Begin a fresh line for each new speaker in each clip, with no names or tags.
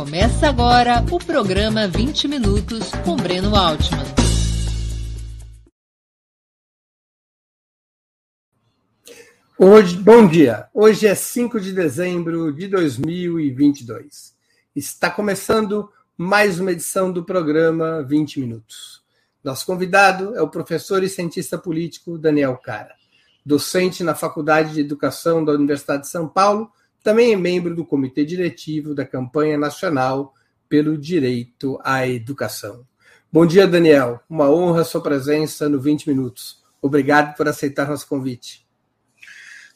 Começa agora o programa 20 Minutos com Breno Altman.
Hoje, bom dia. Hoje é 5 de dezembro de 2022. Está começando mais uma edição do programa 20 Minutos. Nosso convidado é o professor e cientista político Daniel Cara, docente na Faculdade de Educação da Universidade de São Paulo também é membro do comitê diretivo da campanha nacional pelo direito à educação. Bom dia, Daniel. Uma honra a sua presença no 20 Minutos. Obrigado por aceitar nosso convite.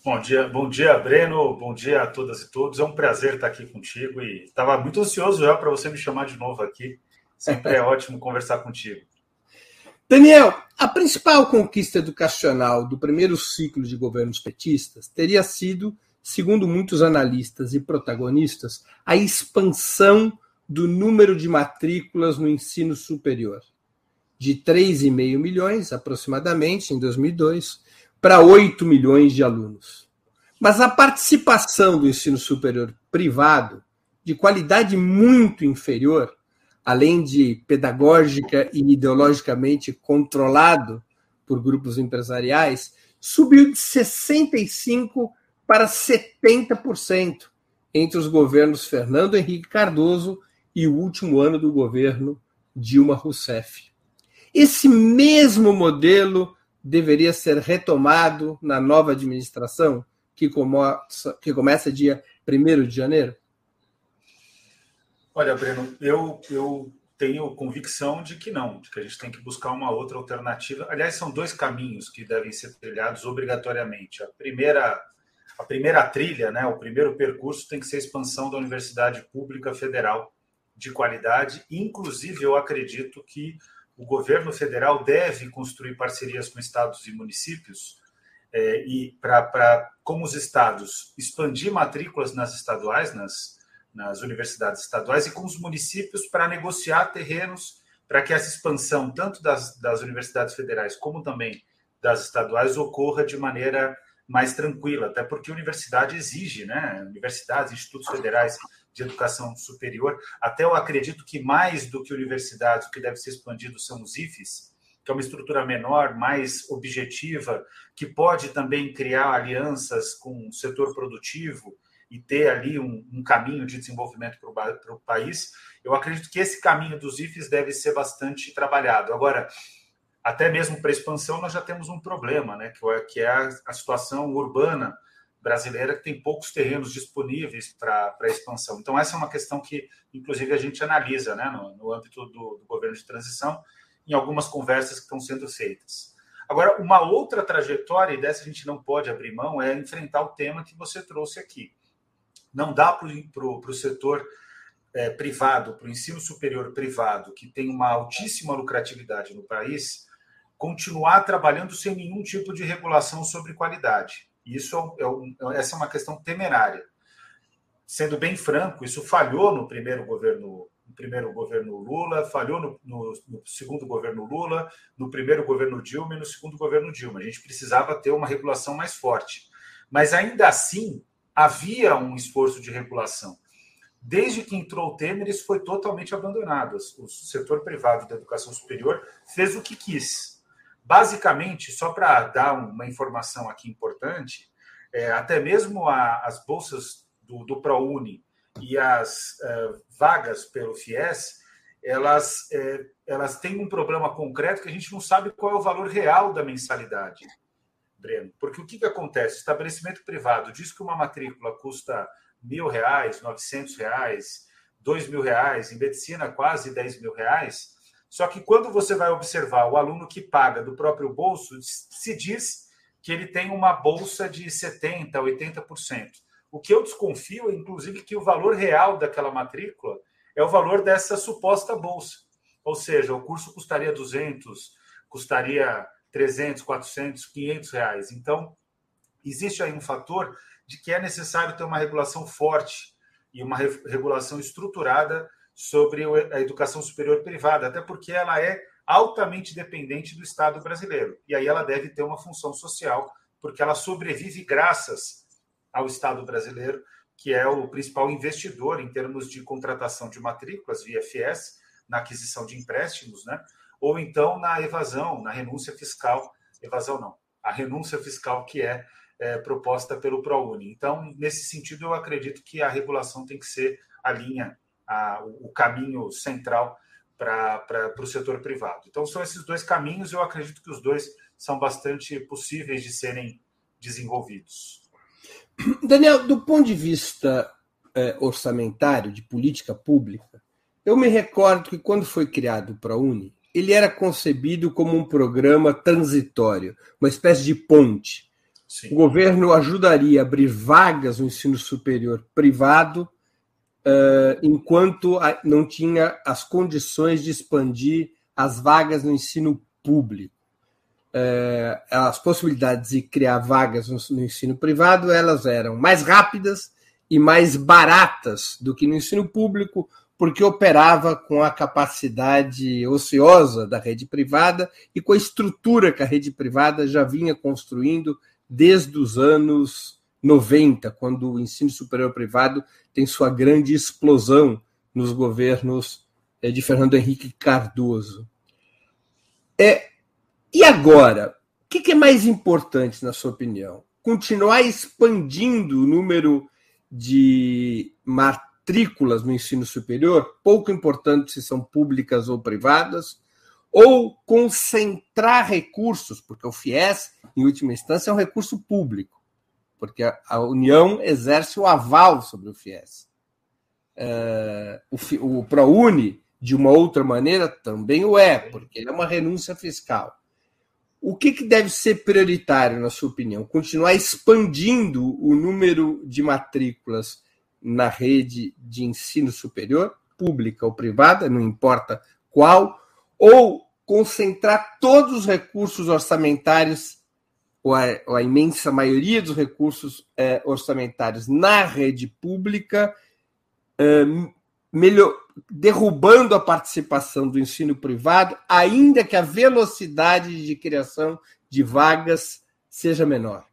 Bom dia, bom dia, Breno. Bom dia a todas e todos. É um prazer estar aqui contigo e estava muito ansioso já para você me chamar de novo aqui. Sempre é ótimo conversar contigo.
Daniel, a principal conquista educacional do primeiro ciclo de governos petistas teria sido segundo muitos analistas e protagonistas, a expansão do número de matrículas no ensino superior, de 3,5 milhões, aproximadamente, em 2002, para 8 milhões de alunos. Mas a participação do ensino superior privado, de qualidade muito inferior, além de pedagógica e ideologicamente controlado por grupos empresariais, subiu de 65% para 70% entre os governos Fernando Henrique Cardoso e o último ano do governo Dilma Rousseff. Esse mesmo modelo deveria ser retomado na nova administração, que começa, que começa dia 1 de janeiro?
Olha, Breno, eu, eu tenho convicção de que não, de que a gente tem que buscar uma outra alternativa. Aliás, são dois caminhos que devem ser trilhados obrigatoriamente. A primeira a primeira trilha, né, o primeiro percurso tem que ser a expansão da Universidade Pública Federal de qualidade. Inclusive, eu acredito que o governo federal deve construir parcerias com estados e municípios é, e para, como os estados, expandir matrículas nas estaduais, nas, nas universidades estaduais, e com os municípios para negociar terrenos para que essa expansão, tanto das, das universidades federais como também das estaduais, ocorra de maneira mais tranquila, até porque a universidade exige, né? Universidades, institutos federais de educação superior, até eu acredito que mais do que universidades, o que deve ser expandido são os IFES, que é uma estrutura menor, mais objetiva, que pode também criar alianças com o setor produtivo e ter ali um, um caminho de desenvolvimento para o país. Eu acredito que esse caminho dos IFES deve ser bastante trabalhado. Agora, até mesmo para expansão, nós já temos um problema, né? que é, é a, situação urbana brasileira, que tem poucos terrenos disponíveis para expansão. Então, essa é uma questão que, inclusive, a gente analisa né? no, no âmbito do, do governo de transição, em algumas conversas que estão sendo feitas. Agora, uma outra trajetória, e dessa a gente não pode abrir mão, é enfrentar o tema que você trouxe aqui. Não dá para o setor é, privado, para o ensino superior privado, que tem uma altíssima lucratividade no país, continuar trabalhando sem nenhum tipo de regulação sobre qualidade. Isso é, é, essa é uma questão temerária. Sendo bem franco, isso falhou no primeiro governo, no primeiro governo Lula, falhou no, no, no segundo governo Lula, no primeiro governo Dilma e no segundo governo Dilma. A gente precisava ter uma regulação mais forte. Mas ainda assim, havia um esforço de regulação. Desde que entrou o Temer, isso foi totalmente abandonado. O setor privado da educação superior fez o que quis Basicamente, só para dar uma informação aqui importante, é, até mesmo a, as bolsas do, do ProUni e as é, vagas pelo FIES, elas, é, elas têm um problema concreto que a gente não sabe qual é o valor real da mensalidade, Breno. Porque o que, que acontece? O estabelecimento privado diz que uma matrícula custa mil reais, novecentos reais, dois mil reais, em medicina quase dez mil reais, só que quando você vai observar o aluno que paga do próprio bolso, se diz que ele tem uma bolsa de 70%, 80%. O que eu desconfio é, inclusive, que o valor real daquela matrícula é o valor dessa suposta bolsa. Ou seja, o curso custaria 200, custaria 300, 400, 500 reais. Então, existe aí um fator de que é necessário ter uma regulação forte e uma regulação estruturada sobre a educação superior privada, até porque ela é altamente dependente do Estado brasileiro. E aí ela deve ter uma função social, porque ela sobrevive graças ao Estado brasileiro, que é o principal investidor em termos de contratação de matrículas via FS, na aquisição de empréstimos, né? ou então na evasão, na renúncia fiscal. Evasão não, a renúncia fiscal que é, é proposta pelo ProUni. Então, nesse sentido, eu acredito que a regulação tem que ser a linha, a, o caminho central para o setor privado. Então, são esses dois caminhos, eu acredito que os dois são bastante possíveis de serem desenvolvidos.
Daniel, do ponto de vista é, orçamentário, de política pública, eu me recordo que quando foi criado o ProUni, ele era concebido como um programa transitório, uma espécie de ponte. Sim. O governo ajudaria a abrir vagas no ensino superior privado enquanto não tinha as condições de expandir as vagas no ensino público. Uh, as possibilidades de criar vagas no, no ensino privado elas eram mais rápidas e mais baratas do que no ensino público, porque operava com a capacidade ociosa da rede privada e com a estrutura que a rede privada já vinha construindo desde os anos 90, quando o ensino superior privado tem sua grande explosão nos governos eh, de Fernando Henrique Cardoso. É, e agora, o que é mais importante, na sua opinião? Continuar expandindo o número de matrículas no ensino superior, pouco importante se são públicas ou privadas, ou concentrar recursos, porque o FIES, em última instância, é um recurso público porque a, a União exerce o aval sobre o FIES. É, o, o ProUni, de uma outra maneira, também o é, porque ele é uma renúncia fiscal. O que, que deve ser prioritário, na sua opinião? Continuar expandindo o número de matrículas na rede de ensino superior, pública ou privada, não importa qual, ou concentrar todos os recursos orçamentários ou a, ou a imensa maioria dos recursos é, orçamentários na rede pública, é, melhor, derrubando a participação do ensino privado, ainda que a velocidade de criação de vagas seja menor.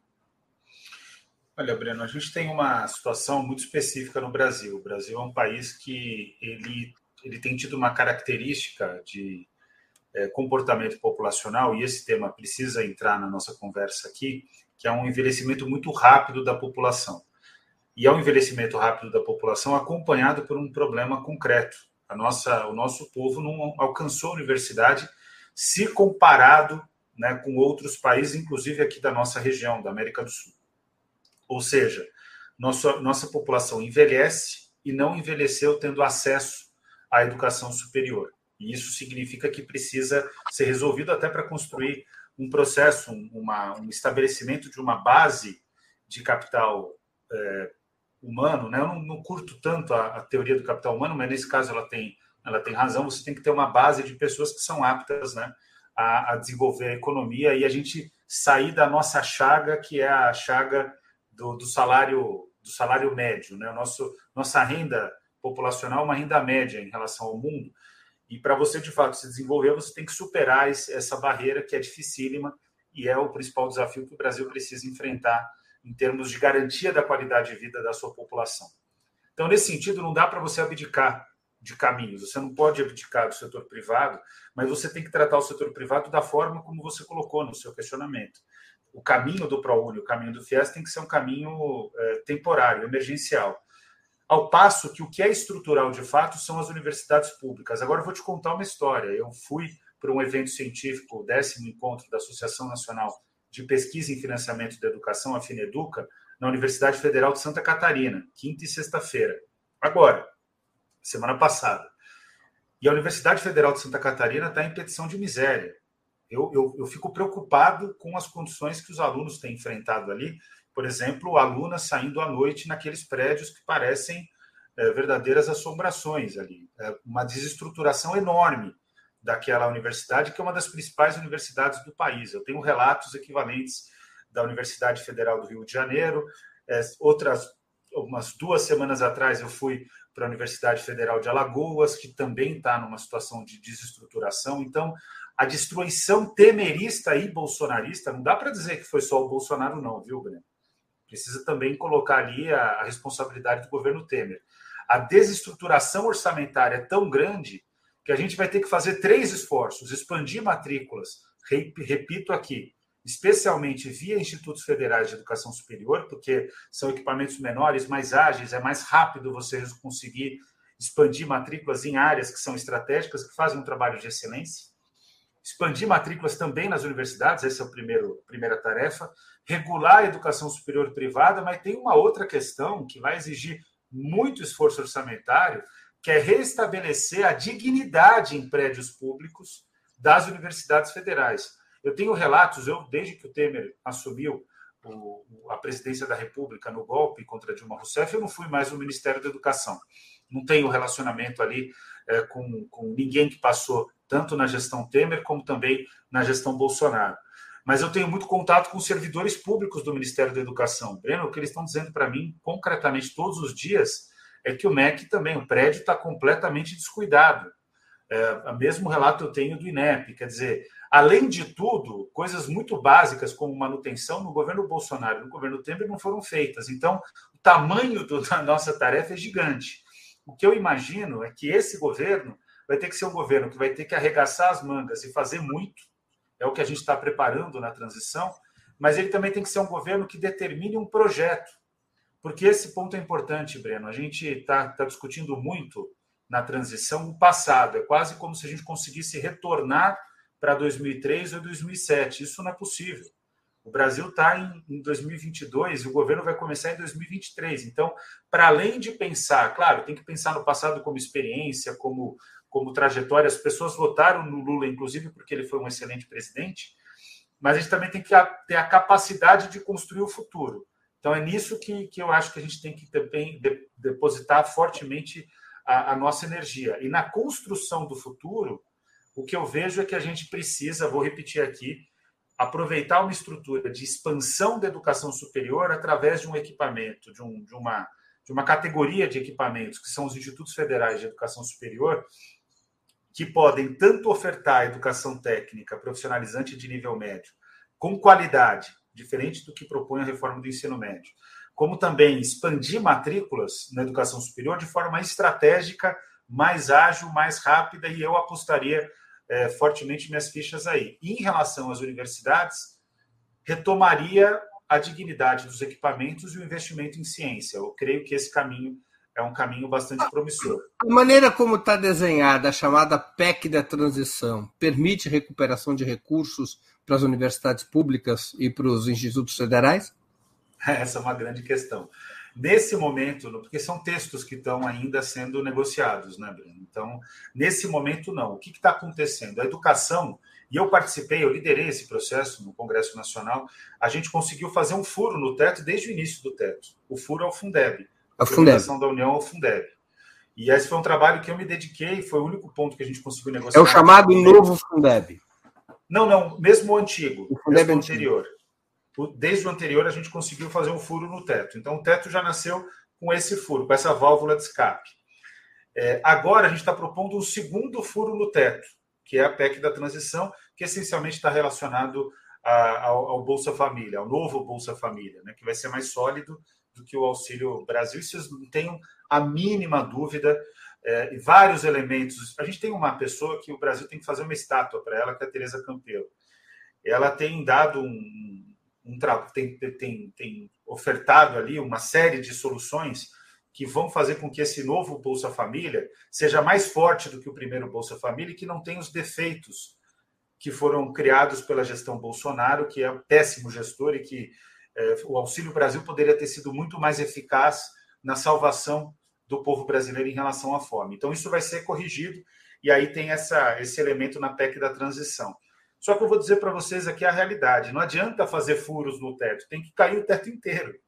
Olha, Breno, a gente tem uma situação muito específica no Brasil. O Brasil é um país que ele, ele tem tido uma característica de comportamento populacional, e esse tema precisa entrar na nossa conversa aqui, que é um envelhecimento muito rápido da população. E é um envelhecimento rápido da população acompanhado por um problema concreto. A nossa, o nosso povo não alcançou a universidade se comparado né, com outros países, inclusive aqui da nossa região, da América do Sul. Ou seja, nossa, nossa população envelhece e não envelheceu tendo acesso à educação superior. E isso significa que precisa ser resolvido até para construir um processo, uma, um estabelecimento de uma base de capital é, humano. Né? Eu não, não curto tanto a, a, teoria do capital humano, mas nesse caso ela tem, ela tem razão. Você tem que ter uma base de pessoas que são aptas né, a, a desenvolver a economia e a gente sair da nossa chaga, que é a chaga do, do salário do salário médio. Né? O nosso, nossa renda populacional é uma renda média em relação ao mundo. E para você, de fato, se desenvolver, você tem que superar essa barreira que é dificílima e é o principal desafio que o Brasil precisa enfrentar em termos de garantia da qualidade de vida da sua população. Então, nesse sentido, não dá para você abdicar de caminhos. Você não pode abdicar do setor privado, mas você tem que tratar o setor privado da forma como você colocou no seu questionamento. O caminho do ProUni, o caminho do FIES tem que ser um caminho é, temporário, emergencial. Ao passo que o que é estrutural de fato são as universidades públicas. Agora eu vou te contar uma história. Eu fui para um evento científico, o décimo encontro da Associação Nacional de Pesquisa em Financiamento da Educação, a FINEDUCA, na Universidade Federal de Santa Catarina, quinta e sexta-feira. Agora, semana passada. E a Universidade Federal de Santa Catarina está em petição de miséria. Eu, eu, eu, fico preocupado com as condições que os alunos têm enfrentado ali por exemplo, alunas saindo à noite naqueles prédios que parecem é, verdadeiras assombrações ali. É uma desestruturação enorme daquela universidade, que é uma das principais universidades do país. Eu tenho relatos equivalentes da Universidade Federal do Rio de Janeiro. É, outras, umas duas semanas atrás, eu fui para a Universidade Federal de Alagoas, que também está numa situação de desestruturação. Então, a destruição temerista e bolsonarista, não dá para dizer que foi só o Bolsonaro, não, viu, Breno? Precisa também colocar ali a, a responsabilidade do governo Temer. A desestruturação orçamentária é tão grande que a gente vai ter que fazer três esforços: expandir matrículas, repito aqui, especialmente via institutos federais de educação superior, porque são equipamentos menores, mais ágeis, é mais rápido você conseguir expandir matrículas em áreas que são estratégicas, que fazem um trabalho de excelência. Expandir matrículas também nas universidades, essa é a primeiro, primeira tarefa. Regular a educação superior privada, mas tem uma outra questão que vai exigir muito esforço orçamentário, que é restabelecer a dignidade em prédios públicos das universidades federais. Eu tenho relatos, eu desde que o Temer assumiu o, a presidência da República no golpe contra Dilma Rousseff, eu não fui mais no Ministério da Educação. Não tenho relacionamento ali é, com, com ninguém que passou tanto na gestão Temer como também na gestão Bolsonaro. Mas eu tenho muito contato com servidores públicos do Ministério da Educação. Breno, o que eles estão dizendo para mim concretamente todos os dias é que o MEC também, o prédio está completamente descuidado. É, o mesmo relato eu tenho do INEP, quer dizer, Além de tudo, coisas muito básicas como manutenção no governo Bolsonaro e no governo Temer não foram feitas. Então, o tamanho do, da nossa tarefa é gigante. O que eu imagino é que esse governo vai ter que ser um governo que vai ter que arregaçar as mangas e fazer muito, é o que a gente está preparando na transição, mas ele também tem que ser um governo que determine um projeto. Porque esse ponto é importante, Breno. A gente está tá discutindo muito na transição o passado. É quase como se a gente conseguisse retornar para 2003 ou 2007. Isso não é possível. O Brasil está em, em 2022 e o governo vai começar em 2023. Então, para além de pensar, claro, tem que pensar no passado como experiência, como, como trajetória. As pessoas votaram no Lula, inclusive, porque ele foi um excelente presidente, mas a gente também tem que ter a capacidade de construir o futuro. Então, é nisso que, que eu acho que a gente tem que também depositar fortemente a, a nossa energia. E na construção do futuro, o que eu vejo é que a gente precisa, vou repetir aqui, aproveitar uma estrutura de expansão da educação superior através de um equipamento, de, um, de, uma, de uma categoria de equipamentos, que são os institutos federais de educação superior, que podem tanto ofertar educação técnica profissionalizante de nível médio, com qualidade, diferente do que propõe a reforma do ensino médio, como também expandir matrículas na educação superior de forma estratégica, mais ágil, mais rápida, e eu apostaria é, fortemente minhas fichas aí. E em relação às universidades, retomaria a dignidade dos equipamentos e o investimento em ciência. Eu creio que esse caminho é um caminho bastante promissor.
A maneira como está desenhada a chamada PEC da transição permite recuperação de recursos para as universidades públicas e para os institutos federais?
Essa é uma grande questão. Nesse momento, porque são textos que estão ainda sendo negociados, né, Breno? Então, nesse momento, não. O que está acontecendo? A educação, e eu participei, eu liderei esse processo no Congresso Nacional, a gente conseguiu fazer um furo no teto desde o início do teto. O furo é o Fundeb.
A Fundeb.
da União ao Fundeb. E esse foi um trabalho que eu me dediquei, foi o único ponto que a gente conseguiu negociar.
É o chamado novo Fundeb.
Não, não, mesmo o antigo, o Fundeb mesmo anterior desde o anterior, a gente conseguiu fazer um furo no teto. Então, o teto já nasceu com esse furo, com essa válvula de escape. É, agora, a gente está propondo um segundo furo no teto, que é a PEC da transição, que essencialmente está relacionado a, ao, ao, Bolsa Família, ao novo Bolsa Família, né, que vai ser mais sólido do que o Auxílio Brasil. Isso não tenham a mínima dúvida. É, e vários elementos. A gente tem uma pessoa que o Brasil tem que fazer uma estátua para ela, que é a Tereza Campelo. Ela tem dado um, um tem, tem, tem ofertado ali uma série de soluções que vão fazer com que esse novo Bolsa Família seja mais forte do que o primeiro Bolsa Família e que não tenha os defeitos que foram criados pela gestão Bolsonaro, que é um péssimo gestor e que é, o Auxílio Brasil poderia ter sido muito mais eficaz na salvação do povo brasileiro em relação à fome. Então, isso vai ser corrigido, e aí tem essa, esse elemento na PEC da transição. Só que eu vou dizer para vocês aqui a realidade. Não adianta fazer furos no teto, tem que cair o teto inteiro.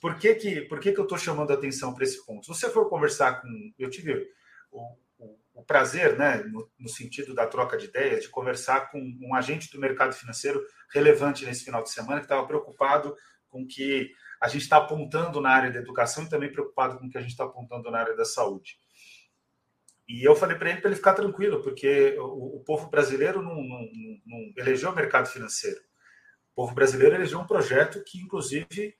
Por que, que, por que, que eu estou chamando a atenção para esse ponto? Se você for conversar com. Eu tive o, o, o prazer, né, no, no, sentido da troca de ideias, de conversar com um agente do mercado financeiro relevante nesse final de semana, que estava preocupado com que a gente está apontando na área da educação e também preocupado com o que a gente está apontando na área da saúde. E eu falei para ele para ele ficar tranquilo, porque o, o povo brasileiro não, não, não, elegeu o mercado financeiro. O povo brasileiro elegeu um projeto que, inclusive,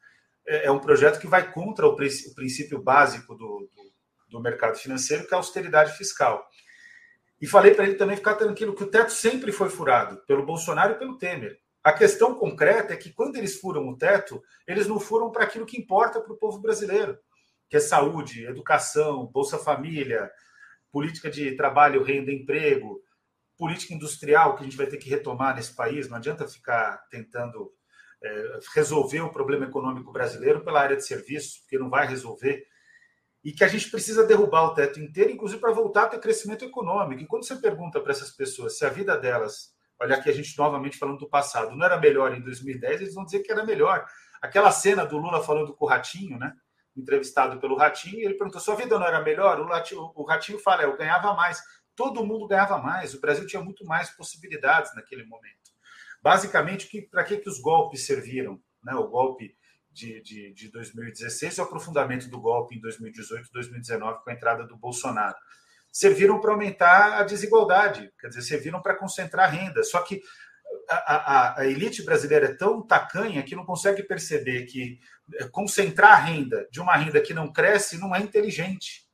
é, é um projeto que vai contra o, princípio básico do, do, do mercado financeiro, que é a austeridade fiscal. E falei para ele também ficar tranquilo que o teto sempre foi furado pelo Bolsonaro e pelo Temer. A questão concreta é que quando eles furam o teto, eles não furam para aquilo que importa para o povo brasileiro, que é saúde, educação, Bolsa Família, política de trabalho, renda, emprego, política industrial que a gente vai ter que retomar nesse país. Não adianta ficar tentando é, resolver o problema econômico brasileiro pela área de serviços, porque não vai resolver. E que a gente precisa derrubar o teto inteiro, inclusive para voltar a ter crescimento econômico. E quando você pergunta para essas pessoas se a vida delas, olha aqui a gente novamente falando do passado, não era melhor em 2010, eles vão dizer que era melhor. Aquela cena do Lula falando com o Ratinho, né? Entrevistado pelo Ratinho, e ele perguntou: sua vida não era melhor? O Ratinho, o Ratinho fala: eu ganhava mais. Todo mundo ganhava mais. O Brasil tinha muito mais possibilidades naquele momento. Basicamente, para que, que os golpes serviram? Né? O golpe de, de, de 2016 e o aprofundamento do golpe em 2018 e 2019 com a entrada do Bolsonaro. Serviram para aumentar a desigualdade, quer dizer, serviram para concentrar renda. Só que a, a, a, elite brasileira é tão tacanha que não consegue perceber que é, concentrar a renda de uma renda que não cresce não é inteligente.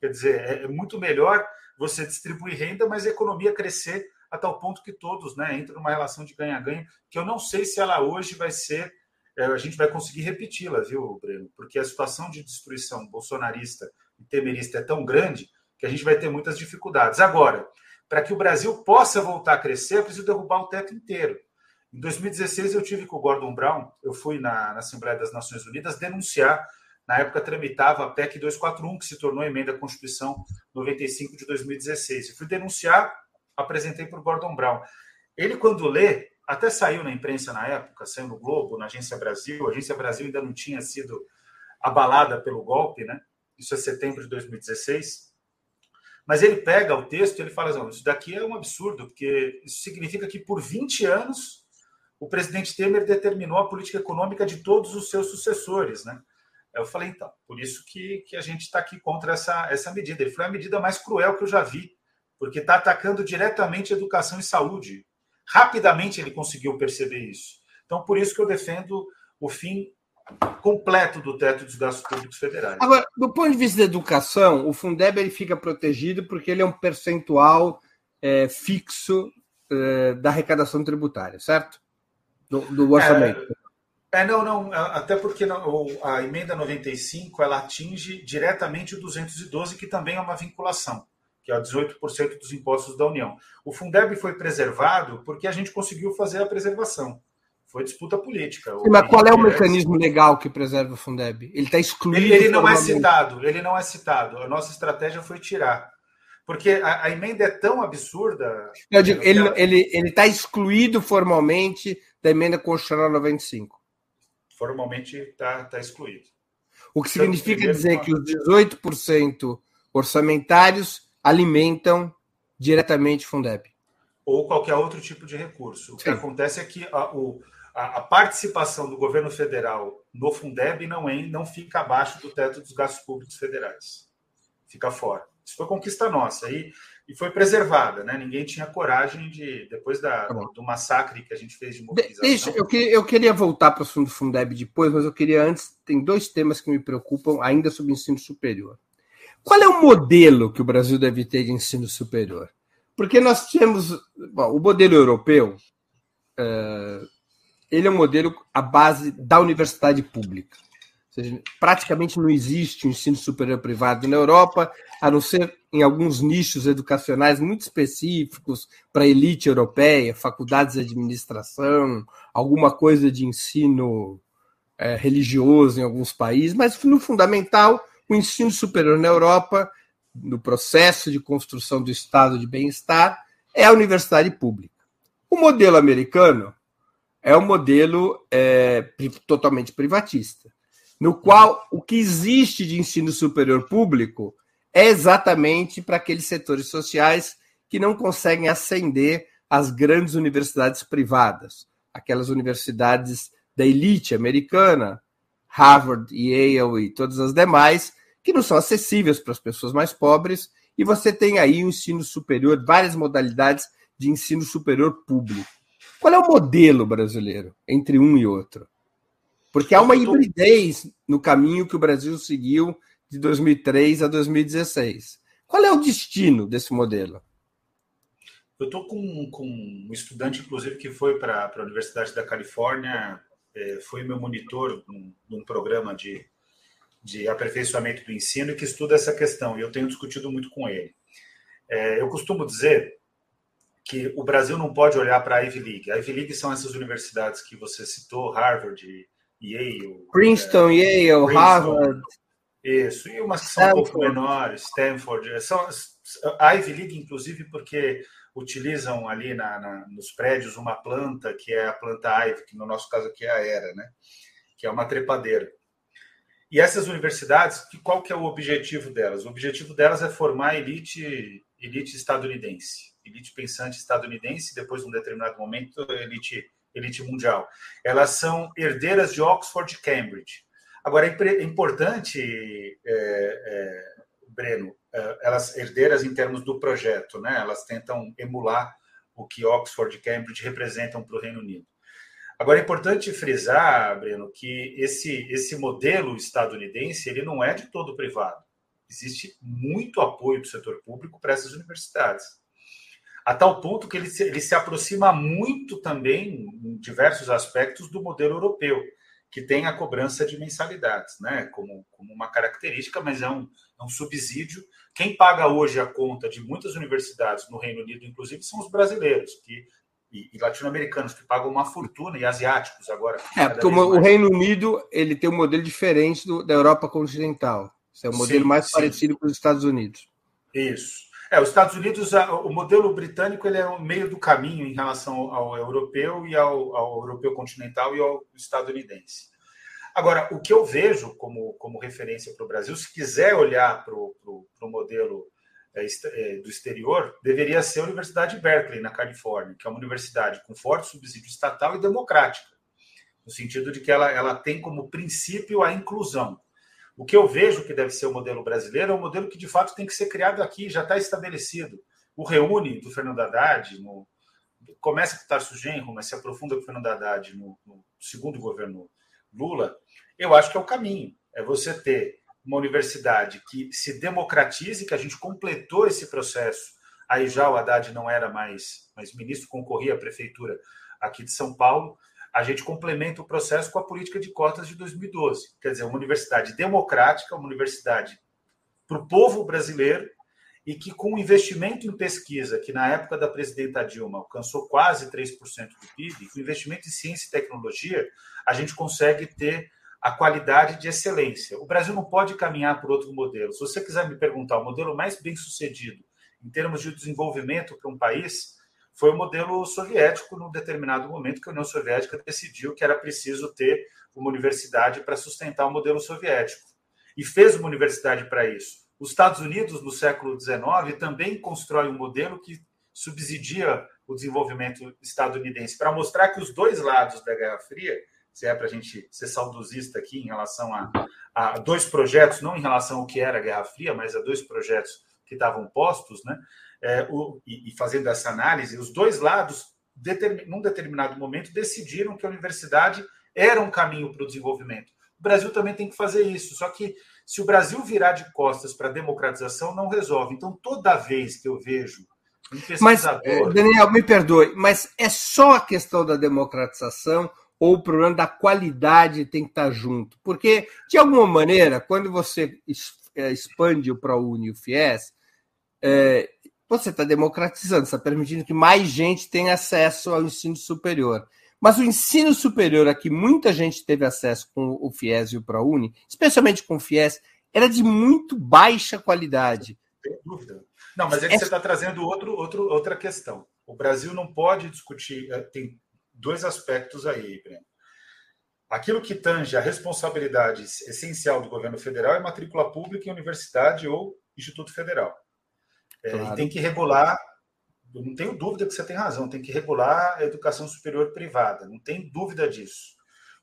Quer dizer, é, é muito melhor você distribuir renda, mas a economia crescer a tal ponto que todos né, entram numa relação de ganha-ganha, que eu não sei se ela hoje vai ser, é, a gente vai conseguir repeti-la, viu, Breno? Porque a situação de destruição bolsonarista e temerista é tão grande que a gente vai ter muitas dificuldades. Agora, para que o Brasil possa voltar a crescer, é preciso derrubar o teto inteiro. Em 2016, eu tive com o Gordon Brown, eu fui na, na Assembleia das Nações Unidas denunciar, na época tramitava a PEC 241, que se tornou emenda à Constituição 95 de 2016. Eu fui denunciar, apresentei para o Gordon Brown. Ele, quando lê, até saiu na imprensa na época, saiu no Globo, na Agência Brasil, a Agência Brasil ainda não tinha sido abalada pelo golpe, né? Isso é setembro de 2016. Mas ele pega o texto e ele fala assim, isso daqui é um absurdo, porque isso significa que por 20 anos o presidente Temer determinou a política econômica de todos os seus sucessores, né? Eu falei, então, por isso que, que a gente está aqui contra essa, essa medida. Ele foi a medida mais cruel que eu já vi, porque está atacando diretamente educação e saúde. Rapidamente ele conseguiu perceber isso. Então, por isso que eu defendo o fim completo do teto dos gastos públicos federais.
Agora, do ponto de vista da educação, o Fundeb ele fica protegido porque ele é um percentual é, fixo é, da arrecadação tributária, certo? Do, do orçamento.
É, é, não, não, até porque não, a emenda 95 ela atinge diretamente o 212, que também é uma vinculação, que é 18% dos impostos da União. O Fundeb foi preservado porque a gente conseguiu fazer a preservação. Foi disputa política.
Sim, mas qual é o mecanismo legal que preserva o Fundeb? Ele está excluído.
Ele, ele não é citado. Ele não é citado. A nossa estratégia foi tirar. Porque a, a emenda é tão absurda.
Eu digo, ele está ele, ele tá excluído formalmente da emenda constitucional 95.
Formalmente está tá excluído.
O que significa dizer que os 18% orçamentários alimentam diretamente o Fundeb.
Ou qualquer outro tipo de recurso. O Sim. que acontece é que a, o, a, a, participação do governo federal no Fundeb não, é, não fica abaixo do teto dos gastos públicos federais. Fica fora. Isso foi conquista nossa e, e foi preservada, né? Ninguém tinha coragem de, depois da, tá do massacre que a gente fez de mobilização.
Deixa, eu, queria, eu queria voltar para o assunto do Fundeb depois, mas eu queria antes. Tem dois temas que me preocupam ainda sobre ensino superior. Qual é o modelo que o Brasil deve ter de ensino superior? Porque nós temos. Bom, o modelo europeu. Uh, ele é um modelo à base da universidade pública. Ou seja, praticamente não existe um ensino superior privado na Europa, a não ser em alguns nichos educacionais muito específicos para a elite europeia, faculdades de administração, alguma coisa de ensino é, religioso em alguns países, mas no fundamental, o ensino superior na Europa, no processo de construção do estado de bem-estar, é a universidade pública. O modelo americano é um modelo é, totalmente privatista, no qual o que existe de ensino superior público é exatamente para aqueles setores sociais que não conseguem ascender às grandes universidades privadas, aquelas universidades da elite americana, Harvard, Yale e todas as demais, que não são acessíveis para as pessoas mais pobres, e você tem aí o um ensino superior, várias modalidades de ensino superior público. Qual é o modelo brasileiro entre um e outro? Porque há uma hibridez no caminho que o Brasil seguiu de 2003 a 2016. Qual é o destino desse modelo?
Eu estou com, com um estudante, inclusive, que foi para a Universidade da Califórnia, é, foi meu monitor num, num programa de, de aperfeiçoamento do ensino e que estuda essa questão, e eu tenho discutido muito com ele. É, eu costumo dizer que o Brasil não pode olhar para a Ivy League. A Ivy League são essas universidades que você citou, Harvard, Yale,
Princeton, é, Yale, Princeton, Harvard.
Isso, e umas que são Stanford. um pouco menores, Stanford. São, a Ivy League, inclusive, porque utilizam ali na, na, nos prédios uma planta que é a planta Ivy, que no nosso caso aqui é a Era, né? que é uma trepadeira. E essas universidades, qual que é o objetivo delas? O objetivo delas é formar elite, elite estadunidense, elite pensante estadunidense, depois, num determinado momento, elite, elite mundial. Elas são herdeiras de Oxford e Cambridge. Agora, é importante, é, é, Breno, é, elas herdeiras em termos do projeto, né? Elas tentam emular o que Oxford e Cambridge representam para o Reino Unido. Agora, é importante frisar, Breno, que esse, esse modelo estadunidense ele não é de todo privado. Existe muito apoio do setor público para essas universidades. A tal ponto que ele se, ele se aproxima muito também, em diversos aspectos, do modelo europeu que tem a cobrança de mensalidades, né? Como, como uma característica, mas é um, é um subsídio. Quem paga hoje a conta de muitas universidades no Reino Unido, inclusive, são os brasileiros, que e, e latino-americanos que pagam uma fortuna e asiáticos agora.
É, porque o, o, Reino Unido ele tem um modelo diferente do, da Europa continental. Esse é um modelo sim, mais sim. parecido com os Estados Unidos.
Isso. É, os Estados Unidos, o modelo britânico ele é o meio do caminho em relação ao, europeu e ao, ao, europeu continental e ao estadunidense. Agora, o que eu vejo como, como referência para o Brasil, se quiser olhar para o modelo é, é, do exterior, deveria ser a Universidade de Berkeley, na Califórnia, que é uma universidade com forte subsídio estatal e democrática, no sentido de que ela, ela tem como princípio a inclusão. O que eu vejo que deve ser o modelo brasileiro é um modelo que, de fato, tem que ser criado aqui, já está estabelecido. O Reúne do Fernando Haddad, no, começa com o Tarso Genro, mas se aprofunda com o Fernando Haddad no, no segundo governo Lula, eu acho que é o caminho. É você ter uma universidade que se democratize, que a gente completou esse processo. Aí já o Haddad não era mais, mais ministro, concorria à prefeitura aqui de São Paulo a gente complementa o processo com a política de cotas de 2012. Quer dizer, uma universidade democrática, uma universidade para o povo brasileiro e que, com o investimento em pesquisa, que na época da presidenta Dilma alcançou quase 3% do PIB, com investimento em ciência e tecnologia, a gente consegue ter a qualidade de excelência. O Brasil não pode caminhar por outro modelo. Se você quiser me perguntar o modelo mais bem sucedido em termos de desenvolvimento para um país, foi o modelo soviético, num determinado momento que a União Soviética decidiu que era preciso ter uma universidade para sustentar o modelo soviético. E fez uma universidade para isso. Os Estados Unidos, no século XIX, também constrói um modelo que subsidia o desenvolvimento estadunidense, para mostrar que os dois lados da Guerra Fria, se é para a gente ser saudosista aqui em relação a, a, dois projetos, não em relação ao que era a Guerra Fria, mas a dois projetos que estavam postos, né? É, o, e, e, fazendo essa análise, os dois lados, determin, num determinado momento, decidiram que a universidade era um caminho para o desenvolvimento. O Brasil também tem que fazer isso, só que se o Brasil virar de costas para a democratização, não resolve. Então, toda vez que eu vejo um pesquisador...
Mas, Daniel, me perdoe, mas é só a questão da democratização ou o problema da qualidade tem que estar junto? Porque, de alguma maneira, quando você é, expande o ProUni e o FIES, é, você está democratizando, está permitindo que mais gente tenha acesso ao ensino superior. Mas o ensino superior a que muita gente teve acesso com o FIES e o ProUni, especialmente com o FIES, era de muito baixa qualidade.
Sem dúvida. Não, mas é que é... você está trazendo outro, outro, outra questão. O Brasil não pode discutir. Eh, tem dois aspectos aí, Breno. Aquilo que tange a responsabilidade essencial do governo federal é matrícula pública em universidade ou instituto federal. É, claro. E tem que regular, eu não tenho dúvida que você tem razão, tem que regular a educação superior privada, não tem dúvida disso.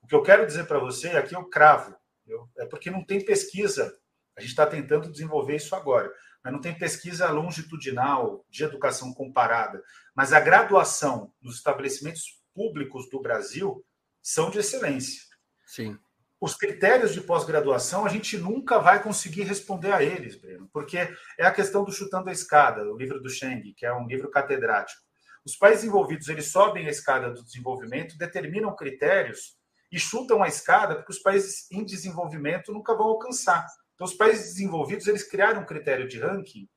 O que eu quero dizer para você, aqui eu cravo, eu, é porque não tem pesquisa, a gente está tentando desenvolver isso agora, mas não tem pesquisa longitudinal de educação comparada. Mas a graduação nos estabelecimentos públicos do Brasil são de excelência.
Sim.
Os critérios de pós-graduação a gente nunca vai conseguir responder a eles, Breno, porque é a questão do chutando a escada, o livro do Cheng, que é um livro catedrático. Os países envolvidos eles sobem a escada do desenvolvimento, determinam critérios e chutam a escada porque os países em desenvolvimento nunca vão alcançar. Então, os países desenvolvidos eles criaram um critério de ranking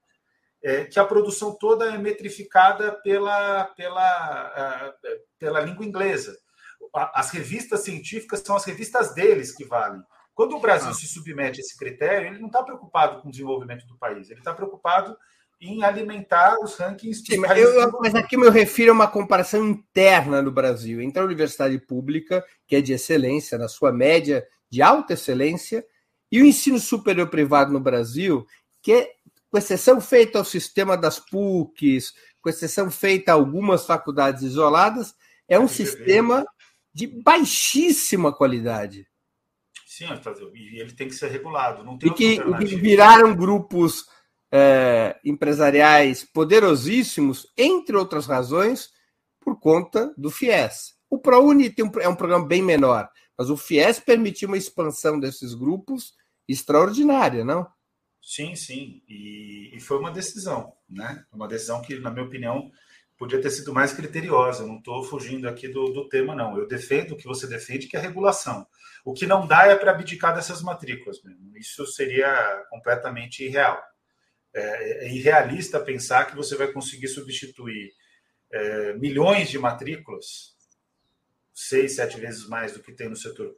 é, que a produção toda é metrificada pela, pela, uh, pela língua inglesa. As revistas científicas são as revistas deles que valem. Quando o Brasil ah. se submete a esse critério, ele não está preocupado com o desenvolvimento do país, ele está preocupado em alimentar os rankings.
Sim, mas, eu, mas aqui eu me refiro a uma comparação interna no Brasil entre a universidade pública, que é de excelência, na sua média de alta excelência, e o ensino superior privado no Brasil, que é, com exceção feita ao sistema das PUCs, com exceção feita a algumas faculdades isoladas, é um sistema de baixíssima qualidade.
Sim, e ele tem que ser regulado. Não
tem e que, que viraram grupos é, empresariais poderosíssimos, entre outras razões, por conta do FIES. O ProUni tem um, é um programa bem menor, mas o FIES permitiu uma expansão desses grupos extraordinária, não?
Sim, sim. E, e foi uma decisão, né? Uma decisão que, na minha opinião, podia ter sido mais criteriosa. Eu não estou fugindo aqui do, do tema, não. Eu defendo o que você defende, que é a regulação. O que não dá é para abdicar dessas matrículas mesmo. Isso seria completamente irreal. É, é, irrealista pensar que você vai conseguir substituir é, milhões de matrículas, seis, sete vezes mais do que tem no setor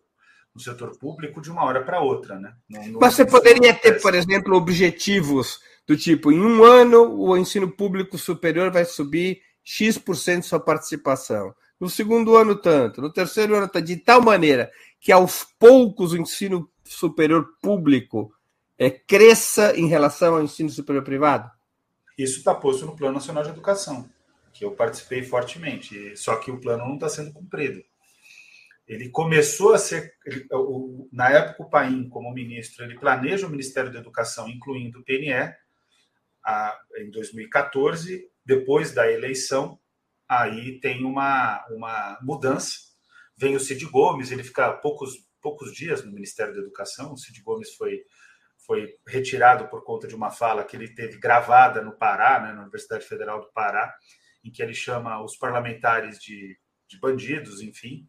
no setor público de uma hora para outra, né?
Mas você poderia ter, por exemplo, objetivos do tipo, em um ano o ensino público superior vai subir X% sua participação. No segundo ano, tanto. No terceiro ano, tanto. De tal maneira que aos poucos o ensino superior público é, cresça em relação ao ensino superior privado?
Isso está posto no Plano Nacional de Educação, que eu participei fortemente, só que o plano não está sendo cumprido. Ele começou a ser, ele, o, na época o Paim, como ministro, ele planeja o Ministério da Educação, incluindo o PNE, a, em 2014, depois da eleição, aí tem uma, uma mudança. Vem o Cid Gomes, ele fica poucos, poucos dias no Ministério da Educação. O Cid Gomes foi foi retirado por conta de uma fala que ele teve gravada no Pará, né, na Universidade Federal do Pará, em que ele chama os parlamentares de, de bandidos, enfim.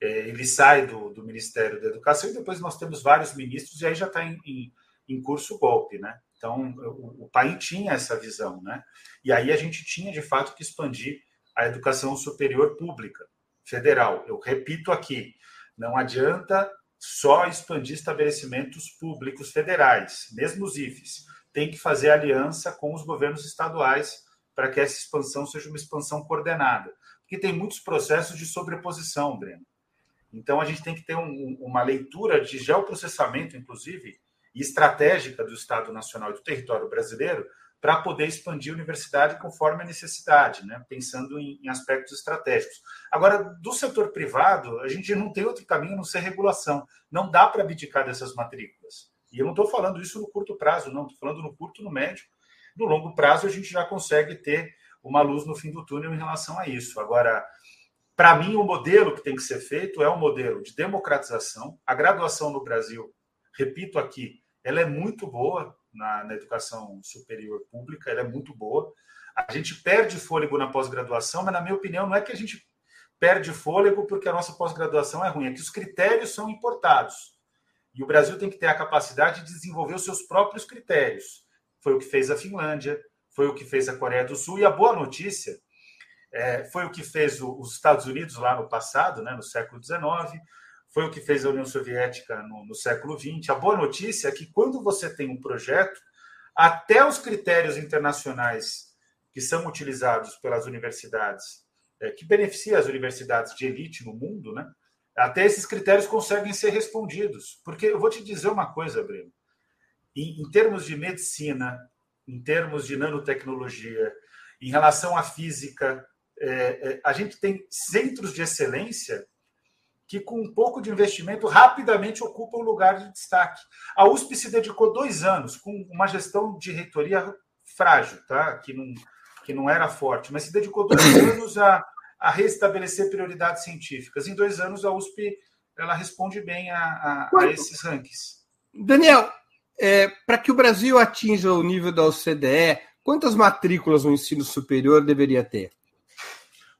É, ele sai do, do, Ministério da Educação e depois nós temos vários ministros e aí já está em, em, em, curso o golpe, né? Então, o, o pai tinha essa visão, né? E aí a gente tinha, de fato, que expandir a educação superior pública, federal. Eu repito aqui, não adianta só expandir estabelecimentos públicos federais, mesmo os IFES. Tem que fazer aliança com os governos estaduais para que essa expansão seja uma expansão coordenada. Porque tem muitos processos de sobreposição, Breno. Então, a gente tem que ter um, uma leitura de geoprocessamento, inclusive, e estratégica do Estado Nacional e do território brasileiro para poder expandir a universidade conforme a necessidade, né? pensando em, em, aspectos estratégicos. Agora, do setor privado, a gente não tem outro caminho a não ser regulação. Não dá para abdicar dessas matrículas. E eu não estou falando isso no curto prazo, não. Estou falando no curto, no médio. No longo prazo, a gente já consegue ter uma luz no fim do túnel em relação a isso. Agora, para mim, o modelo que tem que ser feito é um modelo de democratização. A graduação no Brasil, repito aqui, ela é muito boa, na, na educação superior pública, ela é muito boa. A gente perde fôlego na pós-graduação, mas, na minha opinião, não é que a gente perde fôlego porque a nossa pós-graduação é ruim, é que os critérios são importados. E o Brasil tem que ter a capacidade de desenvolver os seus próprios critérios. Foi o que fez a Finlândia, foi o que fez a Coreia do Sul, e a boa notícia é, foi o que fez o, os Estados Unidos lá no passado, né, no século XIX, foi o que fez a União Soviética no, no século XX. A boa notícia é que quando você tem um projeto, até os critérios internacionais que são utilizados pelas universidades, é, que beneficia as universidades de elite no mundo, né? Até esses critérios conseguem ser respondidos. Porque eu vou te dizer uma coisa, Breno. Em, em termos de medicina, em termos de nanotecnologia, em relação à física, é, é, a gente tem centros de excelência que, com um pouco de investimento, rapidamente ocupa um lugar de destaque. A USP se dedicou dois anos com uma gestão de reitoria frágil, tá? que, não, que não era forte, mas se dedicou dois anos a, a restabelecer prioridades científicas. Em dois anos, a USP ela responde bem a, a, a esses rankings.
Daniel, é, para que o Brasil atinja o nível da OCDE, quantas matrículas no ensino superior deveria ter?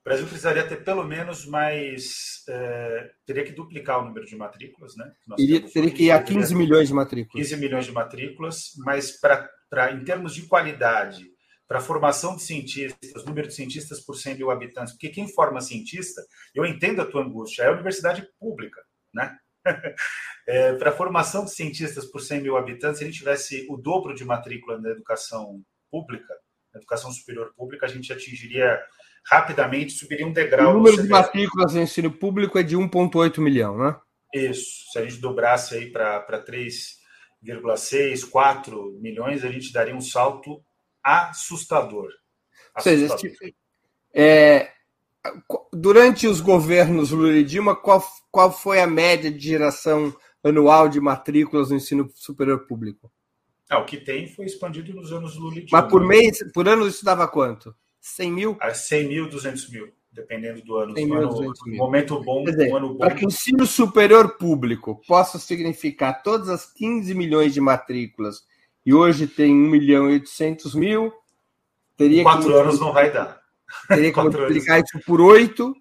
O Brasil precisaria ter pelo menos mais. É, teria que duplicar o número de matrículas, né?
Iria, teria que ir a 15 milhões de matrículas.
15 milhões de matrículas, mas pra, em termos de qualidade, para formação de cientistas, número de cientistas por 100 mil habitantes, porque quem forma cientista, eu entendo a tua angústia, é a universidade pública, né? é, para formação de cientistas por 100 mil habitantes, se a gente tivesse o dobro de matrícula na educação pública, na educação superior pública, a gente atingiria rapidamente, subiria um degrau.
O número de matrículas em ensino público é de 1,8 milhão, né?
Isso. Se a gente dobrasse aí para 3,6, 4 milhões, a gente daria um salto assustador.
assustador. Ou seja, é, durante os governos Lula e Dilma, qual, qual foi a média de geração anual de matrículas no ensino superior público?
Ah, o que tem foi expandido nos anos Lula e Dilma.
Mas por mês, por ano isso dava quanto? 100 mil?
A 100 mil, 200 mil, dependendo do ano. 100 mil, ano, 200 mil. momento bom,
dizer,
um ano bom.
Para que o ensino superior público possa significar todas as 15 milhões de matrículas e hoje tem 1 milhão e 800 mil, teria
Quatro que... anos não vai dar.
Teria que multiplicar anos. isso por 8,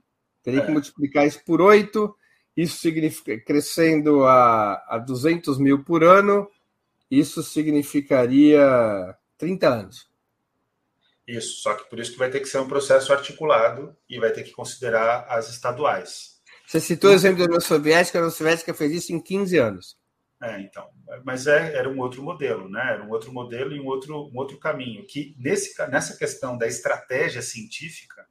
teria é. que multiplicar isso por 8, isso significa crescendo a, a 200 mil por ano, isso significaria 30 anos.
Isso, só que por isso que vai ter que ser um processo articulado e vai ter que considerar as estaduais.
Você citou o exemplo da União Soviética, a União Soviética fez isso em 15 anos.
É, então, mas é, era um outro modelo, né? Era um outro modelo e um outro, um outro caminho. Que nesse, nessa questão da estratégia científica,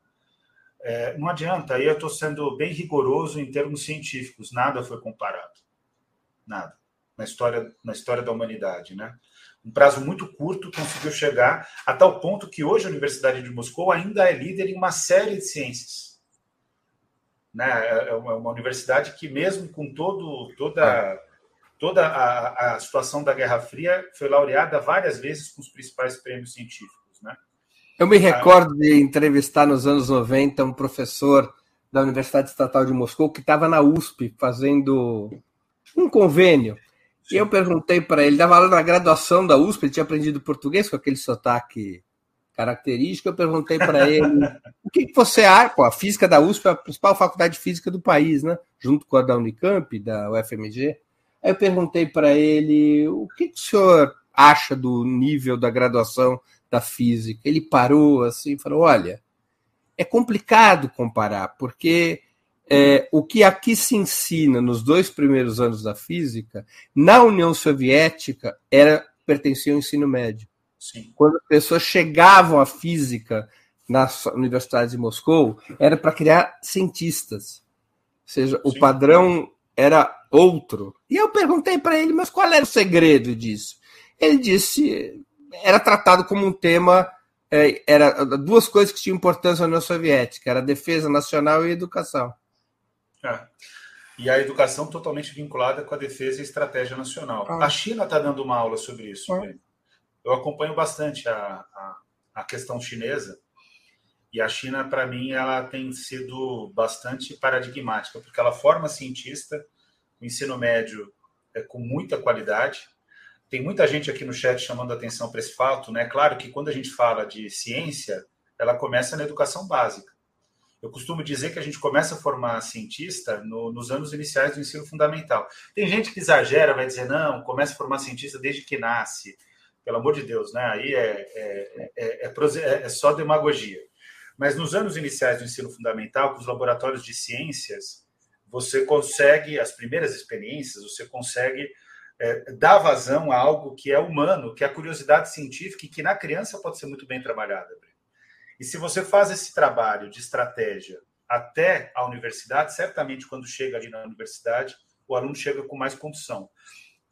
é, não adianta, aí eu estou sendo bem rigoroso em termos científicos, nada foi comparado. Nada. Na história, na história da humanidade, né? Um prazo muito curto, conseguiu chegar a tal ponto que hoje a Universidade de Moscou ainda é líder em uma série de ciências. Né? É, é uma, uma universidade que, mesmo com todo, toda, toda a, a, situação da Guerra Fria, foi laureada várias vezes com os principais prêmios científicos. Né?
Eu me recordo de entrevistar nos anos 90 um professor da Universidade Estatal de Moscou que estava na USP fazendo um convênio e eu perguntei para ele, dava aula na graduação da USP, ele tinha aprendido português com aquele sotaque característico. Eu perguntei para ele o que, que você acha. Pô, a física da USP é a principal faculdade de física do país, né? Junto com a da Unicamp, da UFMG. Aí eu perguntei para ele o que, que o senhor acha do nível da graduação da física. Ele parou assim e falou: olha, é complicado comparar, porque é, o que aqui se ensina nos dois primeiros anos da física, na União Soviética, era pertencia ao ensino médio. Sim. Quando as pessoas chegavam à física nas universidades de Moscou, era para criar cientistas. Ou seja, Sim. o padrão era outro. E eu perguntei para ele, mas qual era o segredo disso? Ele disse, era tratado como um tema, é, era duas coisas que tinham importância na União Soviética, era a defesa nacional e a educação.
É. E a educação totalmente vinculada com a defesa e estratégia nacional. Ah. A China está dando uma aula sobre isso. Ah. Eu acompanho bastante a, a, a, questão chinesa. E a China, para mim, ela tem sido bastante paradigmática, porque ela forma cientista, o ensino médio é com muita qualidade. Tem muita gente aqui no chat chamando atenção para esse fato. Né? Claro que quando a gente fala de ciência, ela começa na educação básica. Eu costumo dizer que a gente começa a formar cientista no, nos anos iniciais do ensino fundamental. Tem gente que exagera, vai dizer, não, começa a formar cientista desde que nasce. Pelo amor de Deus, né? Aí é, é, é, é só demagogia. Mas nos anos iniciais do ensino fundamental, com os laboratórios de ciências, você consegue, as primeiras experiências, você consegue é, dar vazão a algo que é humano, que é a curiosidade científica e que na criança pode ser muito bem trabalhada. E se você faz esse trabalho de estratégia até a universidade, certamente quando chega ali na universidade, o aluno chega com mais condição.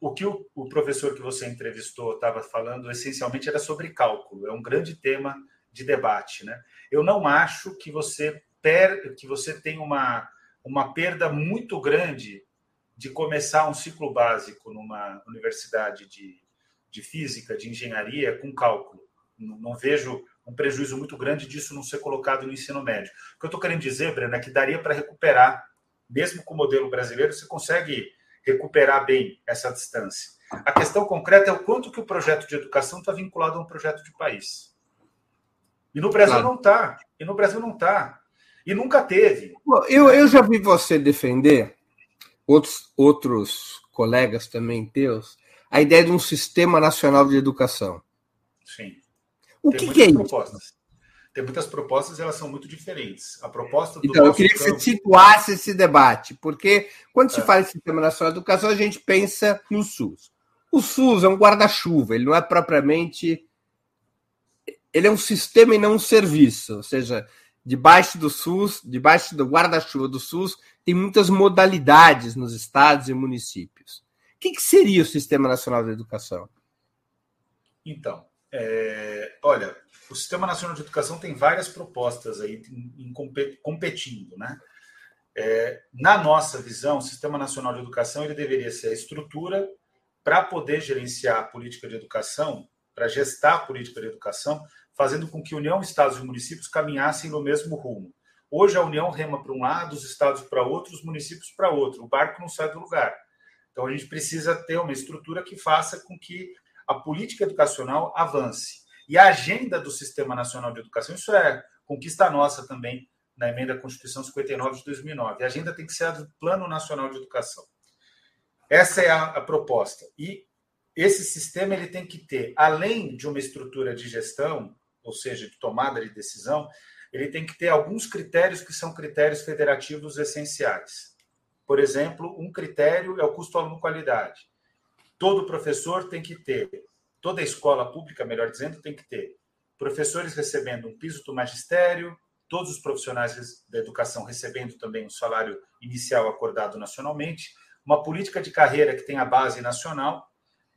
O que o, o professor que você entrevistou estava falando essencialmente era sobre cálculo, é um grande tema de debate. Né? Eu não acho que você, per, que você tem uma, uma perda muito grande de começar um ciclo básico numa universidade de, de física, de engenharia, com cálculo. Não, não vejo um prejuízo muito grande disso não ser colocado no ensino médio. O que eu estou querendo dizer, Breno, é que daria para recuperar mesmo com o modelo brasileiro, você consegue recuperar bem essa distância. A questão concreta é o quanto que o projeto de educação está vinculado a um projeto de país. E no Brasil claro. não está. E no Brasil não está. E nunca teve.
Eu, eu já vi você defender, outros, outros colegas também teus, a ideia de um sistema nacional de educação.
Sim.
O Tem que, que é
propostas. isso? Tem muitas propostas e elas são muito diferentes. A proposta
do Então, eu queria que campo... você situasse esse debate, porque quando se é. fala em sistema nacional de educação, a gente pensa no SUS. O SUS é um guarda-chuva, ele não é propriamente. Ele é um sistema e não um serviço. Ou seja, debaixo do SUS, debaixo do guarda-chuva do SUS, tem muitas modalidades nos estados e municípios. O que, que seria o Sistema Nacional de Educação?
Então, é, olha, o Sistema Nacional de Educação tem várias propostas aí em, em competindo, né? É, na nossa visão, o Sistema Nacional de Educação ele deveria ser a estrutura para poder gerenciar a política de educação, para gestar a política de educação, fazendo com que União, Estados e municípios caminhassem no mesmo rumo. Hoje a União rema para um lado, os estados para outro, os municípios para outro. O barco não sai do lugar. Então a gente precisa ter uma estrutura que faça com que a política educacional avance. E a agenda do Sistema Nacional de Educação, isso é conquista nossa também na emenda à Constituição 59 de 2009. A agenda tem que ser a do Plano Nacional de Educação. Essa é a, a proposta. E esse sistema ele tem que ter, além de uma estrutura de gestão, ou seja, de tomada de decisão, ele tem que ter alguns critérios que são critérios federativos essenciais. Por exemplo, um critério é o custo aluno-qualidade. Todo professor tem que ter toda a escola pública, melhor dizendo, tem que ter professores recebendo um piso do magistério, todos os profissionais da educação recebendo também um salário inicial acordado nacionalmente, uma política de carreira que tenha base nacional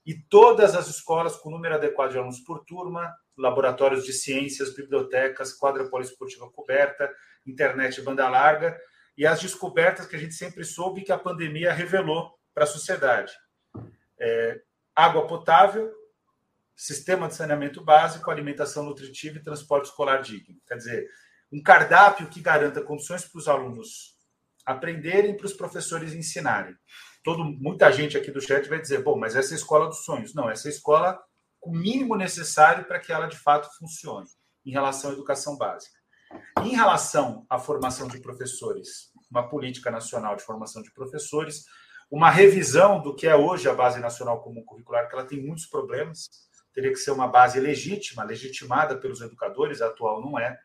e todas as escolas com número adequado de alunos por turma, laboratórios de ciências, bibliotecas, quadra poliesportiva coberta, internet banda larga e as descobertas que a gente sempre soube que a pandemia revelou para a sociedade. É, água potável, sistema de saneamento básico, alimentação nutritiva e transporte escolar digno. Quer dizer, um cardápio que garanta condições para os alunos aprenderem, para os professores ensinarem. Todo, muita gente aqui do chat vai dizer, bom, mas essa é a escola dos sonhos. Não, essa é a escola com o mínimo necessário para que ela de fato funcione em relação à educação básica. Em relação à formação de professores, uma política nacional de formação de professores, uma revisão do que é hoje a Base Nacional Comum Curricular, que ela tem muitos problemas, teria que ser uma base legítima, legitimada pelos educadores, atual não é,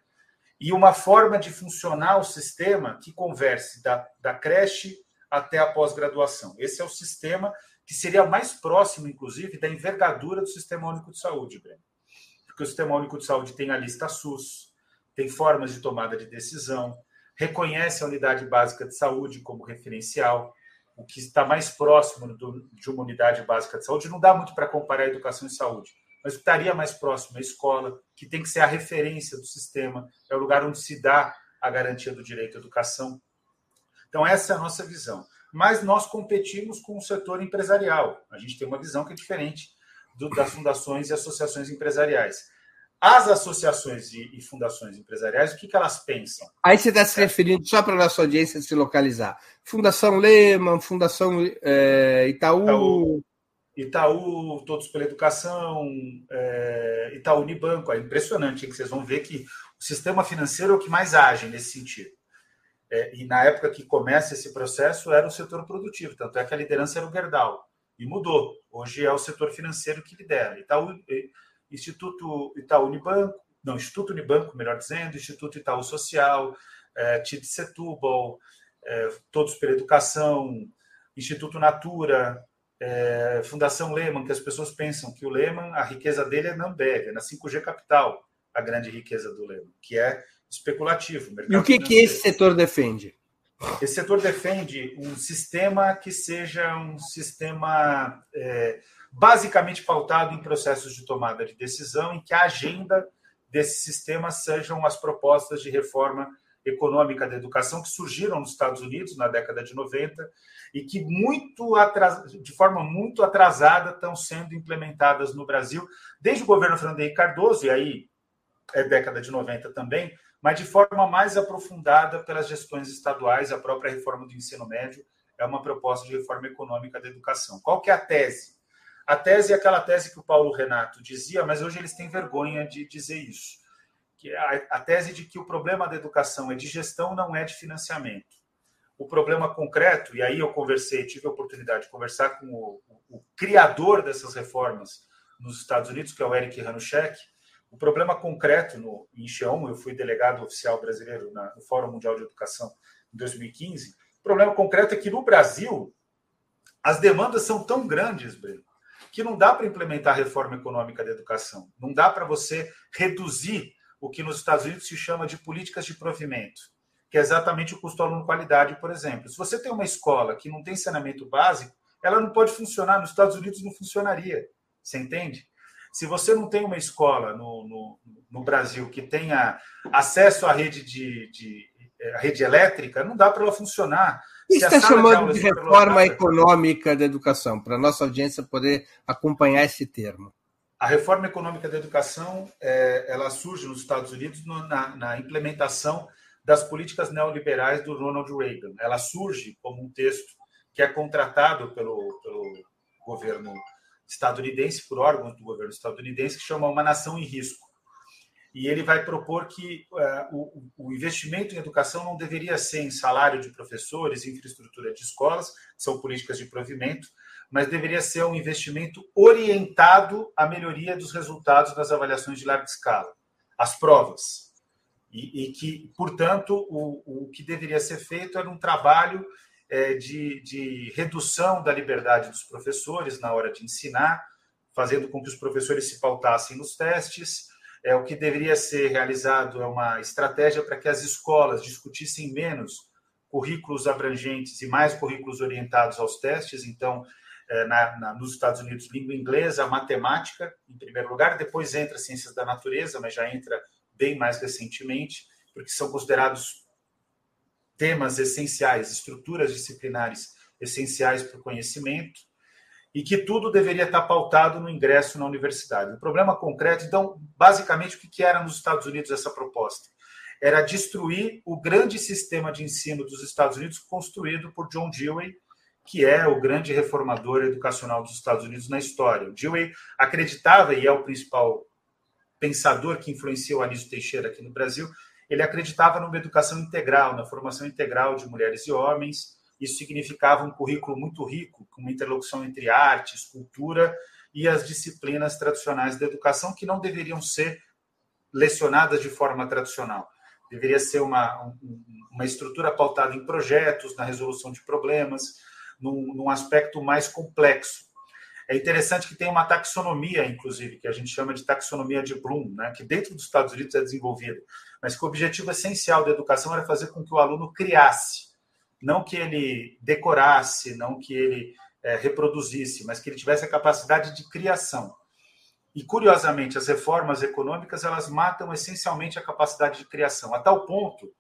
e uma forma de funcionar o sistema que converse da, da creche até a pós-graduação. Esse é o sistema que seria mais próximo, inclusive, da envergadura do Sistema Único de Saúde, Breno. Porque o Sistema Único de Saúde tem a lista SUS, tem formas de tomada de decisão, reconhece a unidade básica de saúde como referencial, o que está mais próximo do, de uma unidade básica de saúde. Não dá muito para comparar educação e saúde, mas estaria mais próximo a escola, que tem que ser a referência do sistema, é o lugar onde se dá a garantia do direito à educação. Então, essa é a nossa visão. Mas nós competimos com o setor empresarial. A gente tem uma visão que é diferente do, das fundações e associações empresariais. As associações e, fundações empresariais, o que, que elas pensam?
Aí você está se referindo, só para a nossa audiência se localizar, Fundação Lehman, Fundação é, Itaú...
Itaú... Itaú, Todos pela Educação, é, Itaú Unibanco. É impressionante, hein, que vocês vão ver que o sistema financeiro é o que mais age nesse sentido. É, e na época que começa esse processo, era o setor produtivo, tanto é que a liderança era o Gerdau. E mudou. Hoje é o setor financeiro que lidera. Itaú, Instituto Itaú Unibanco, não, Instituto Unibanco, melhor dizendo, Instituto Itaú Social, é, TID Setúbal, é, Todos pela Educação, Instituto Natura, é, Fundação Lehman, que as pessoas pensam que o Lehman, a riqueza dele é na Ambev, é na 5G Capital, a grande riqueza do Lehman, que é especulativo.
E o que, que esse setor defende?
Esse setor defende um sistema que seja um sistema é, basicamente pautado em processos de tomada de decisão, em que a agenda desse sistema sejam as propostas de reforma econômica da educação que surgiram nos Estados Unidos na década de 90 e que muito atras... de forma muito atrasada estão sendo implementadas no Brasil desde o governo Fernando Henrique Cardoso e aí é década de 90 também, mas de forma mais aprofundada pelas gestões estaduais, a própria reforma do ensino médio é uma proposta de reforma econômica da educação. Qual que é a tese? A tese é aquela tese que o Paulo Renato dizia, mas hoje eles têm vergonha de dizer isso. Que a, a tese de que o problema da educação é de gestão, não é de financiamento. O problema concreto, e aí eu conversei, tive a oportunidade de conversar com o, o, o criador dessas reformas nos Estados Unidos, que é o Eric Hanushek. O problema concreto no, em eu fui delegado oficial brasileiro na, no Fórum Mundial de Educação em 2015. O problema concreto é que no Brasil as demandas são tão grandes, Breno, que não dá para implementar a reforma econômica da educação. Não dá para você reduzir o que nos Estados Unidos se chama de políticas de provimento que é exatamente o custo aluno-qualidade, por exemplo. Se você tem uma escola que não tem saneamento básico, ela não pode funcionar. Nos Estados Unidos não funcionaria. Você entende? Se você não tem uma escola no, no, no Brasil que tenha acesso à rede de, de à rede elétrica, não dá para ela funcionar.
Isso está chamando de, de reforma econômica da educação, para a nossa audiência poder acompanhar esse termo.
A reforma econômica da educação é, ela surge nos Estados Unidos na, na implementação das políticas neoliberais do Ronald Reagan. Ela surge como um texto que é contratado pelo, pelo governo estadunidense, por órgãos do governo estadunidense, que chama Uma Nação em Risco. E ele vai propor que uh, o, o, investimento em educação não deveria ser em salário de professores, infraestrutura de escolas, que são políticas de provimento, mas deveria ser um investimento orientado à melhoria dos resultados das avaliações de larga escala, as provas, e, e que, portanto, o, o que deveria ser feito era um trabalho é, de, de redução da liberdade dos professores na hora de ensinar, fazendo com que os professores se pautassem nos testes. É, o que deveria ser realizado é uma estratégia para que as escolas discutissem menos currículos abrangentes e mais currículos orientados aos testes. Então, é, na, na, nos Estados Unidos, língua inglesa, matemática, em primeiro lugar, depois entra ciências da natureza, mas já entra bem mais recentemente, porque são considerados temas essenciais, estruturas disciplinares essenciais para o conhecimento, e que tudo deveria estar pautado no ingresso na universidade. O problema concreto, então, basicamente, o que era nos Estados Unidos essa proposta? Era destruir o grande sistema de ensino dos Estados Unidos construído por John Dewey, que é o grande reformador educacional dos Estados Unidos na história. O Dewey acreditava, e é o principal pensador que influenciou Anísio Teixeira aqui no Brasil, ele acreditava numa educação integral, na formação integral de mulheres e homens. Isso significava um currículo muito rico, com uma interlocução entre artes, cultura e as disciplinas tradicionais da educação, que não deveriam ser lecionadas de forma tradicional. Deveria ser uma, uma estrutura pautada em projetos, na resolução de problemas, num, num aspecto mais complexo. É interessante que tem uma taxonomia, inclusive, que a gente chama de taxonomia de Bloom, né, que dentro dos Estados Unidos é desenvolvida, mas que o objetivo essencial da educação era fazer com que o aluno criasse, não que ele decorasse, não que ele é, reproduzisse, mas que ele tivesse a capacidade de criação. E curiosamente, as reformas econômicas elas matam essencialmente a capacidade de criação, a tal ponto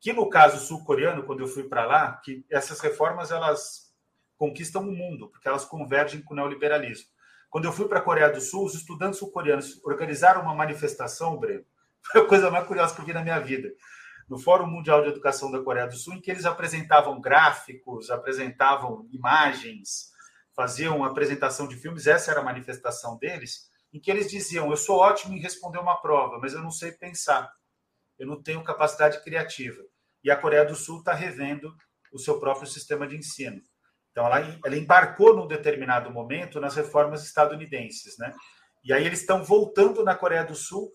que no caso sul-coreano, quando eu fui para lá, que essas reformas elas conquistam o mundo, porque elas convergem com o neoliberalismo. Quando eu fui para a Coreia do Sul, os estudantes sul-coreanos organizaram uma manifestação, Breno, foi a coisa mais curiosa que eu vi na minha vida, no Fórum Mundial de Educação da Coreia do Sul, em que eles apresentavam gráficos, apresentavam imagens, faziam apresentação de filmes, essa era a manifestação deles, em que eles diziam: Eu sou ótimo em responder uma prova, mas eu não sei pensar, eu não tenho capacidade criativa. E a Coreia do Sul está revendo o seu próprio sistema de ensino. Então, ela, ela embarcou num determinado momento nas reformas estadunidenses, né? E aí eles estão voltando na Coreia do Sul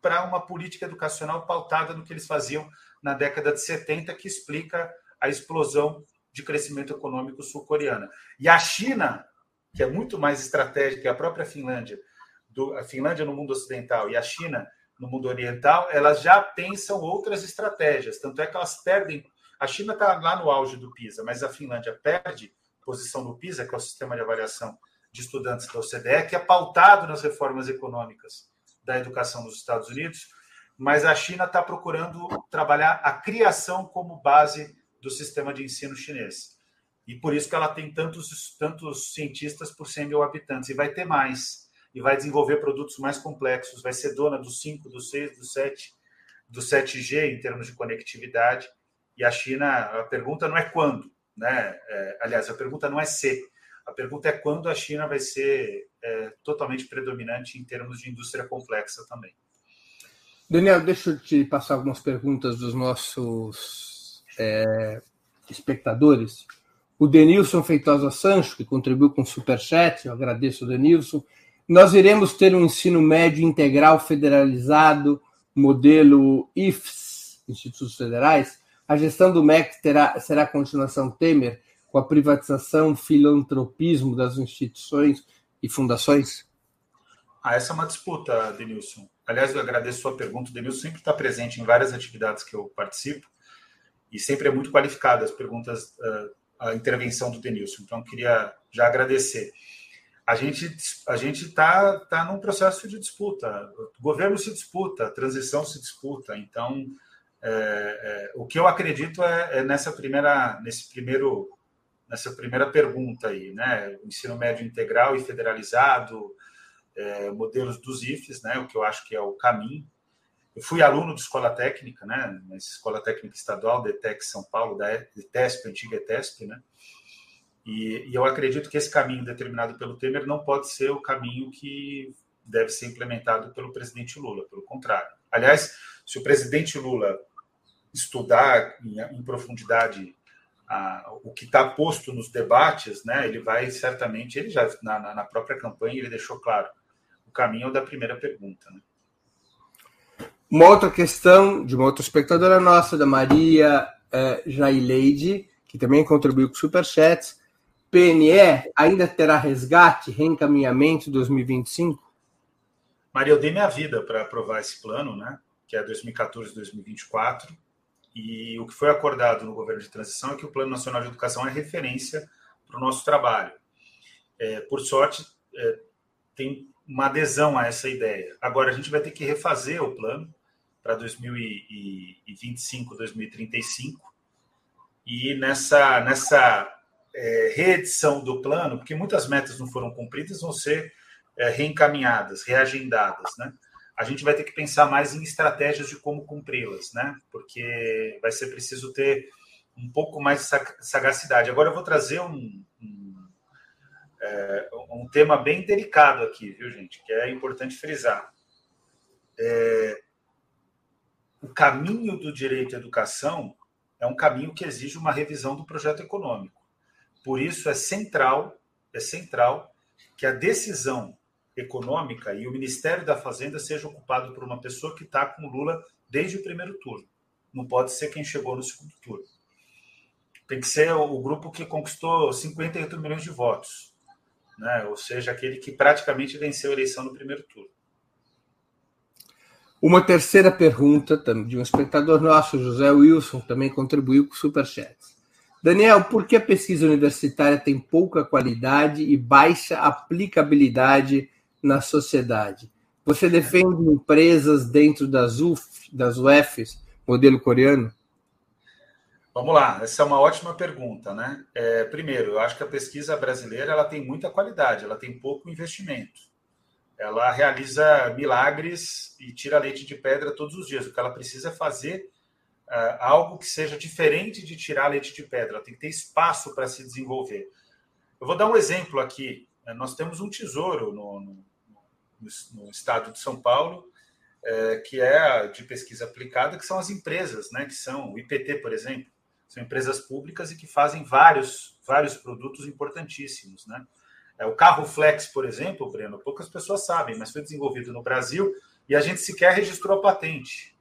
para uma política educacional pautada no que eles faziam na década de 70, que explica a explosão de crescimento econômico sul-coreana. E a China, que é muito mais estratégica que a própria Finlândia, do, a Finlândia no mundo ocidental e a China no mundo oriental, elas já pensam outras estratégias. Tanto é que elas perdem a China está lá no auge do PISA, mas a Finlândia perde posição no PISA, que é o sistema de avaliação de estudantes da OCDE, que é pautado nas reformas econômicas da educação dos Estados Unidos, mas a China está procurando trabalhar a criação como base do sistema de ensino chinês. E por isso que ela tem tantos, tantos cientistas por 100 mil habitantes. E vai ter mais. E vai desenvolver produtos mais complexos. Vai ser dona dos 5, dos 6, dos 7 do 7G em termos de conectividade. E a China, a pergunta não é quando, né? É, aliás, a pergunta não é se, a pergunta é quando a China vai ser é, totalmente predominante em termos de indústria complexa também.
Daniel, deixa eu te passar algumas perguntas dos nossos é, espectadores. O Denilson Feitosa Sancho, que contribuiu com o Superchat, eu agradeço, Denilson. Nós iremos ter um ensino médio integral federalizado, modelo IFES, Institutos Federais. A gestão do MEC terá, será a continuação Temer, com a privatização, filantropismo das instituições e fundações?
Ah, essa é uma disputa, Denilson. Aliás, eu agradeço sua pergunta. O Denilson sempre está presente em várias atividades que eu participo e sempre é muito qualificado as perguntas, ah, a intervenção do Denilson. Então, queria já agradecer. A gente a gente está tá num processo de disputa. O governo se disputa, transição se disputa. Então, é, é, o que eu acredito é, é, nessa primeira nesse primeiro nessa primeira pergunta aí, né? O ensino médio integral e federalizado, é, modelos dos IFES, né, o que eu acho que é o caminho. Eu fui aluno de escola técnica, né, na escola técnica estadual, DETEC São Paulo, da ETESP, antiga ETESP, né, e, e eu acredito que esse caminho determinado pelo Temer não pode ser o caminho que deve ser implementado pelo presidente Lula, pelo contrário. Aliás, se o presidente Lula estudar em, em profundidade a, o que está posto nos debates, né, ele vai certamente, ele já na, na própria campanha ele deixou claro, o caminho da primeira pergunta. Né?
Uma outra questão de uma outra espectadora nossa, da Maria uh, Jaileide, que também contribuiu com o Superchat. PNE ainda terá resgate, reencaminhamento 2025?
Maria, eu dei minha vida para aprovar esse plano, né? que é 2014-2024. E o que foi acordado no governo de transição é que o Plano Nacional de Educação é referência para o nosso trabalho. É, por sorte, é, tem uma adesão a essa ideia. Agora, a gente vai ter que refazer o plano para 2025, 2035. E nessa, nessa é, reedição do plano, porque muitas metas não foram cumpridas, vão ser é, reencaminhadas, reagendadas. Né? A gente vai ter que pensar mais em estratégias de como cumpri-las, né? porque vai ser preciso ter um pouco mais de sagacidade. Agora eu vou trazer um, um é, um tema bem delicado aqui, viu, gente? Que é importante frisar. É, o caminho do direito à educação é um caminho que exige uma revisão do projeto econômico. Por isso é central, é central que a decisão econômica e o Ministério da Fazenda seja ocupado por uma pessoa que está com Lula desde o primeiro turno. Não pode ser quem chegou no segundo turno. Tem que ser o grupo que conquistou 58 milhões de votos né? ou seja, aquele que praticamente venceu a eleição no primeiro turno.
Uma terceira pergunta de um espectador nosso, José Wilson, também contribuiu com o Superchat. Daniel, por que a pesquisa universitária tem pouca qualidade e baixa aplicabilidade na sociedade? Você defende empresas dentro das UF, das UFs, modelo coreano?
Vamos lá, essa é uma ótima pergunta, né? É, primeiro, eu acho que a pesquisa brasileira ela tem muita qualidade, ela tem pouco investimento. Ela realiza milagres e tira leite de pedra todos os dias. O que ela precisa é fazer uh, algo que seja diferente de tirar leite de pedra. Ela tem que ter espaço para se desenvolver. Eu vou dar um exemplo aqui. Nós temos um tesouro no, no, no, estado de São Paulo, é, que é de pesquisa aplicada, que são as empresas, né? Que são o IPT, por exemplo são empresas públicas e que fazem vários, vários produtos importantíssimos, né? É, o carro Flex, por exemplo, Breno, poucas pessoas sabem, mas foi desenvolvido no Brasil e a gente sequer registrou a patente,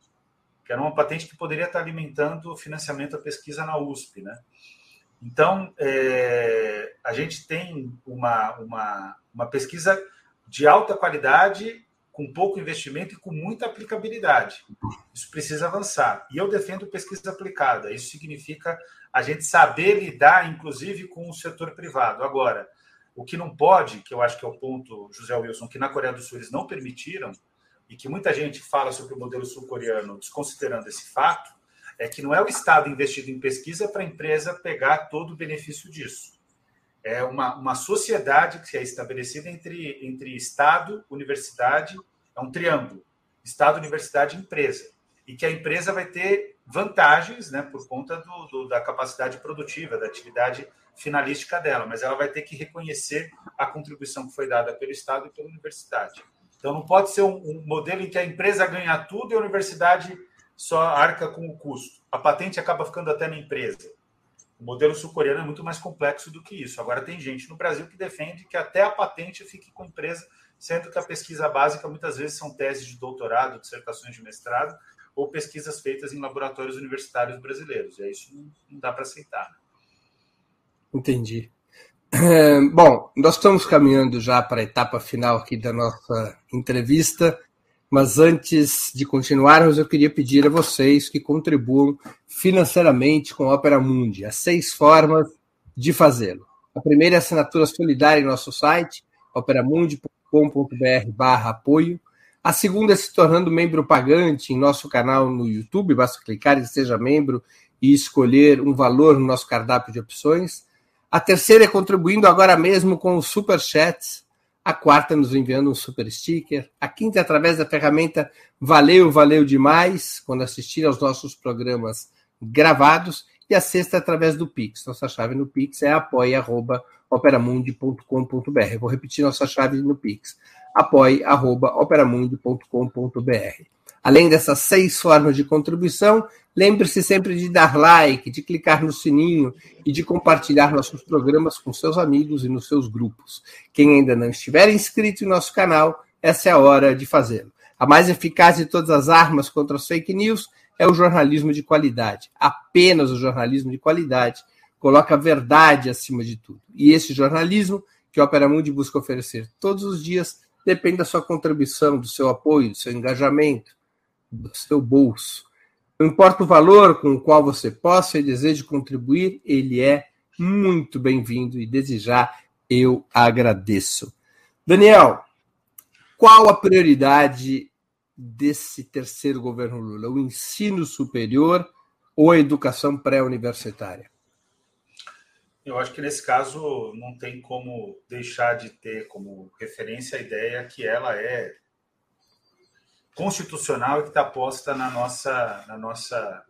que era uma patente que poderia estar alimentando o financiamento da pesquisa na USP, né? Então, é, a gente tem uma, uma, uma pesquisa de alta qualidade com pouco investimento e com muita aplicabilidade. Isso precisa avançar. E eu defendo pesquisa aplicada. Isso significa a gente saber lidar, inclusive, com o setor privado. Agora, o que não pode, que eu acho que é o ponto, José Wilson, que na Coreia do Sul eles não permitiram, e que muita gente fala sobre o modelo sul-coreano desconsiderando esse fato, é que não é o Estado investido em pesquisa para a empresa pegar todo o benefício disso é uma, uma sociedade que é estabelecida entre, entre Estado, universidade, é um triângulo: Estado, universidade empresa. e que a empresa vai ter vantagens né, por conta do, do, da capacidade produtiva, da atividade finalística dela, mas ela vai ter que reconhecer a contribuição que foi dada pelo Estado e pela universidade. Então não pode ser um, um modelo em que a empresa ganha tudo e a universidade só arca com o custo. A patente acaba ficando até na empresa. O modelo sul-coreano é muito mais complexo do que isso. Agora, tem gente no Brasil que defende que até a patente fique com empresa, sendo que a pesquisa básica muitas vezes são teses de doutorado, dissertações de mestrado ou pesquisas feitas em laboratórios universitários brasileiros. E isso não dá para aceitar.
Entendi. Bom, nós estamos caminhando já para a etapa final aqui da nossa entrevista. Mas antes de continuarmos, eu queria pedir a vocês que contribuam financeiramente com a Opera Mundi. Há seis formas de fazê-lo. A primeira é assinatura solidária em nosso site, operamundi.com.br barra apoio. A segunda é se tornando membro pagante em nosso canal no YouTube, basta clicar em Seja Membro e escolher um valor no nosso cardápio de opções. A terceira é contribuindo agora mesmo com os Super Chats a quarta nos enviando um super sticker, a quinta é através da ferramenta Valeu, Valeu Demais, quando assistir aos nossos programas gravados, e a sexta é através do Pix. Nossa chave no Pix é apoia.operamundi.com.br. Vou repetir nossa chave no Pix, apoia.operamundi.com.br. Além dessas seis formas de contribuição, lembre-se sempre de dar like, de clicar no sininho e de compartilhar nossos programas com seus amigos e nos seus grupos. Quem ainda não estiver inscrito em nosso canal, essa é a hora de fazê-lo. A mais eficaz de todas as armas contra as fake news é o jornalismo de qualidade. Apenas o jornalismo de qualidade coloca a verdade acima de tudo. E esse jornalismo que a Opera Mundi busca oferecer todos os dias depende da sua contribuição, do seu apoio, do seu engajamento do seu bolso. Não importa o valor com o qual você possa e deseje contribuir, ele é muito bem-vindo e desejar eu agradeço. Daniel, qual a prioridade desse terceiro governo Lula? O ensino superior ou a educação pré-universitária?
Eu acho que nesse caso não tem como deixar de ter como referência a ideia que ela é constitucional e que está posta na nossa, na nossa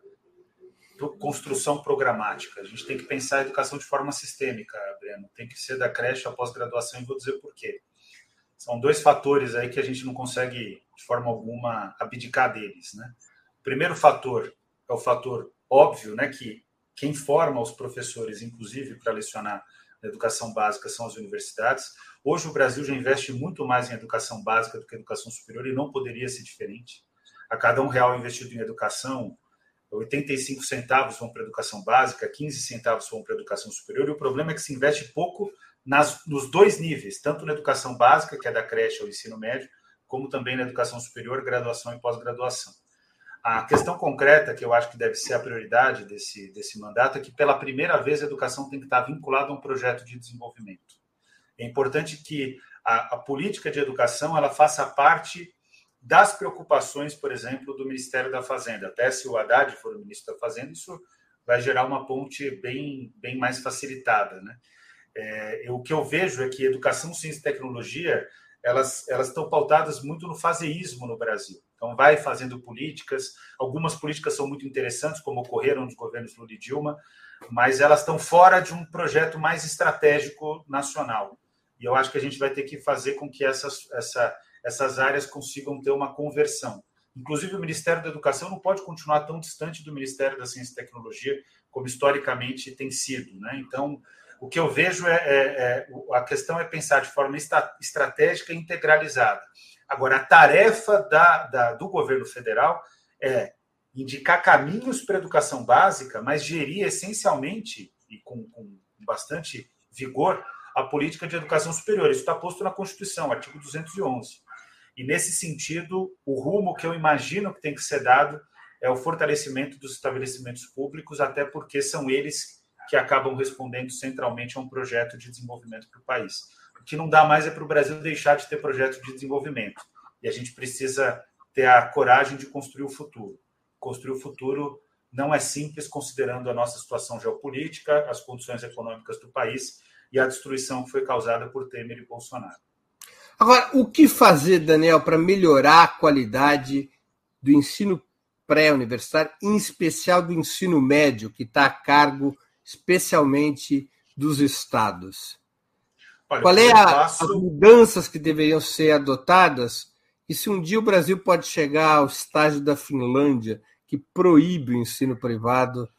construção programática. A gente tem que pensar a educação de forma sistêmica, Breno. Tem que ser da creche à pós-graduação e vou dizer por quê. São dois fatores aí que a gente não consegue, de forma alguma, abdicar deles. Né? O primeiro fator é o fator óbvio, né, que quem forma os professores, inclusive para lecionar na educação básica, são as universidades. Hoje o Brasil já investe muito mais em educação básica do que em educação superior e não poderia ser diferente. A cada um real investido em educação, 85 centavos vão para a educação básica, 15 centavos vão para a educação superior, e o problema é que se investe pouco nas, nos dois níveis, tanto na educação básica, que é da creche ao ensino médio, como também na educação superior, graduação e pós-graduação. A questão concreta, que eu acho que deve ser a prioridade desse, desse mandato, é que pela primeira vez a educação tem que estar vinculada a um projeto de desenvolvimento. É importante que a, a política de educação ela faça parte das preocupações, por exemplo, do Ministério da Fazenda. Até se o Haddad for o ministro da Fazenda, isso vai gerar uma ponte bem, bem mais facilitada. Né? É, o que eu vejo é que educação, ciência e tecnologia elas, elas estão pautadas muito no fazeísmo no Brasil. Então, vai fazendo políticas. Algumas políticas são muito interessantes, como ocorreram nos governos Lula e Dilma, mas elas estão fora de um projeto mais estratégico nacional. E eu acho que a gente vai ter que fazer com que essas, essa, essas áreas consigam ter uma conversão. Inclusive, o Ministério da Educação não pode continuar tão distante do Ministério da Ciência e Tecnologia como historicamente tem sido. Né? Então, o que eu vejo é, é, é a questão é pensar de forma estratégica e integralizada. Agora, a tarefa da, da, do governo federal é indicar caminhos para a educação básica, mas gerir essencialmente e com, com bastante vigor a política de educação superior. Isso está posto na Constituição, artigo 211. E, nesse sentido, o rumo que eu imagino que tem que ser dado é o fortalecimento dos estabelecimentos públicos, até porque são eles que acabam respondendo centralmente a um projeto de desenvolvimento para o país. O que não dá mais é para o Brasil deixar de ter projeto de desenvolvimento. E a gente precisa ter a coragem de construir o futuro. Construir o futuro não é simples, considerando a nossa situação geopolítica, as condições econômicas do país e a destruição que foi causada por Temer e Bolsonaro.
Agora, o que fazer, Daniel, para melhorar a qualidade do ensino pré-universitário, em especial do ensino médio, que está a cargo especialmente dos estados. Olha, Qual é a, passo... as mudanças que deveriam ser adotadas? E se um dia o Brasil pode chegar ao estágio da Finlândia, que proíbe o ensino privado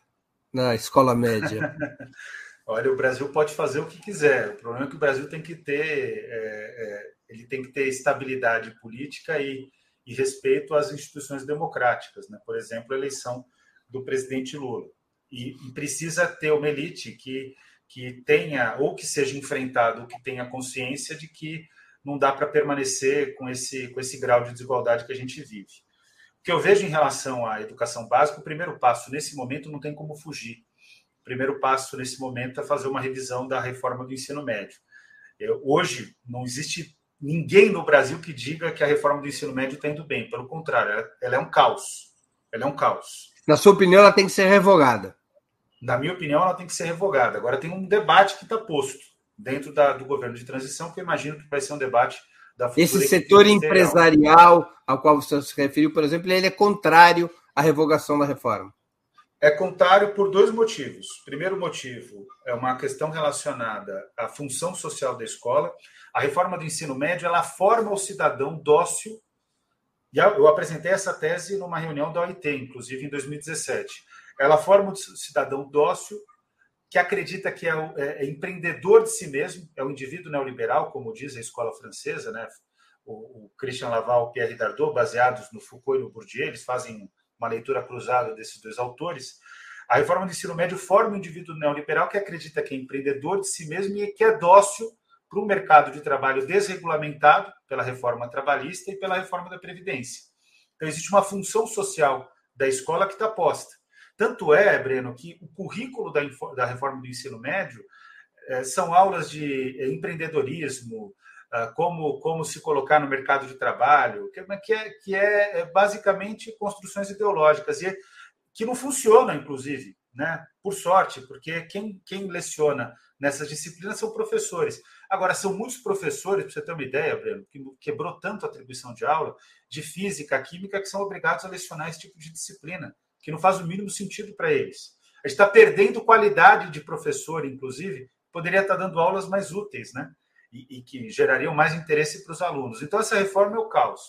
na escola média?
Olha, o Brasil pode fazer o que quiser. O problema é que o Brasil tem que ter, é, é, ele tem que ter estabilidade política e, e respeito às instituições democráticas, né? Por exemplo, a eleição do presidente Lula. E, e precisa ter uma elite que que tenha ou que seja enfrentado, ou que tenha consciência de que não dá para permanecer com esse com esse grau de desigualdade que a gente vive. O que eu vejo em relação à educação básica, o primeiro passo nesse momento não tem como fugir o primeiro passo nesse momento é fazer uma revisão da reforma do ensino médio. Eu, hoje, não existe ninguém no Brasil que diga que a reforma do ensino médio está indo bem. Pelo contrário, ela, ela, é um caos. Ela é um caos.
Na sua opinião, ela tem que ser revogada?
Na minha opinião, ela tem que ser revogada. Agora, tem um debate que está posto dentro da, do governo de transição, que eu imagino que vai ser um debate da
Esse setor empresarial ao qual você se referiu, por exemplo, ele é contrário à revogação da reforma.
É contrário por dois motivos. Primeiro motivo é uma questão relacionada à função social da escola. A reforma do ensino médio ela forma o cidadão dócil. E eu apresentei essa tese numa reunião da OIT, inclusive em 2017. Ela forma o cidadão dócil que acredita que é, o, é, é empreendedor de si mesmo, é o indivíduo neoliberal, como diz a escola francesa, né? O, o Christian Laval, Pierre Dardot, baseados no Foucault e no Bourdieu, eles fazem uma leitura cruzada desses dois autores, a reforma do ensino médio forma um indivíduo neoliberal que acredita que é empreendedor de si mesmo e que é dócil para um mercado de trabalho desregulamentado pela reforma trabalhista e pela reforma da Previdência. Então, existe uma função social da escola que está posta. Tanto é, Breno, que o currículo da, da reforma do ensino médio é, são aulas de é, empreendedorismo, ah, como, como se colocar no mercado de trabalho, que, que, é, que é, é basicamente construções ideológicas e que não funcionam, inclusive, né? por sorte, porque quem, quem leciona nessas disciplinas são professores. Agora, são muitos professores, para você ter uma ideia, Breno, que quebrou tanto a atribuição de aula de física, química, que são obrigados a lecionar esse tipo de disciplina, que não faz o mínimo sentido para eles. A gente está perdendo qualidade de professor, inclusive, poderia estar tá dando aulas mais úteis, né? e, e que gerariam mais interesse para os alunos. Então, essa reforma é o caos.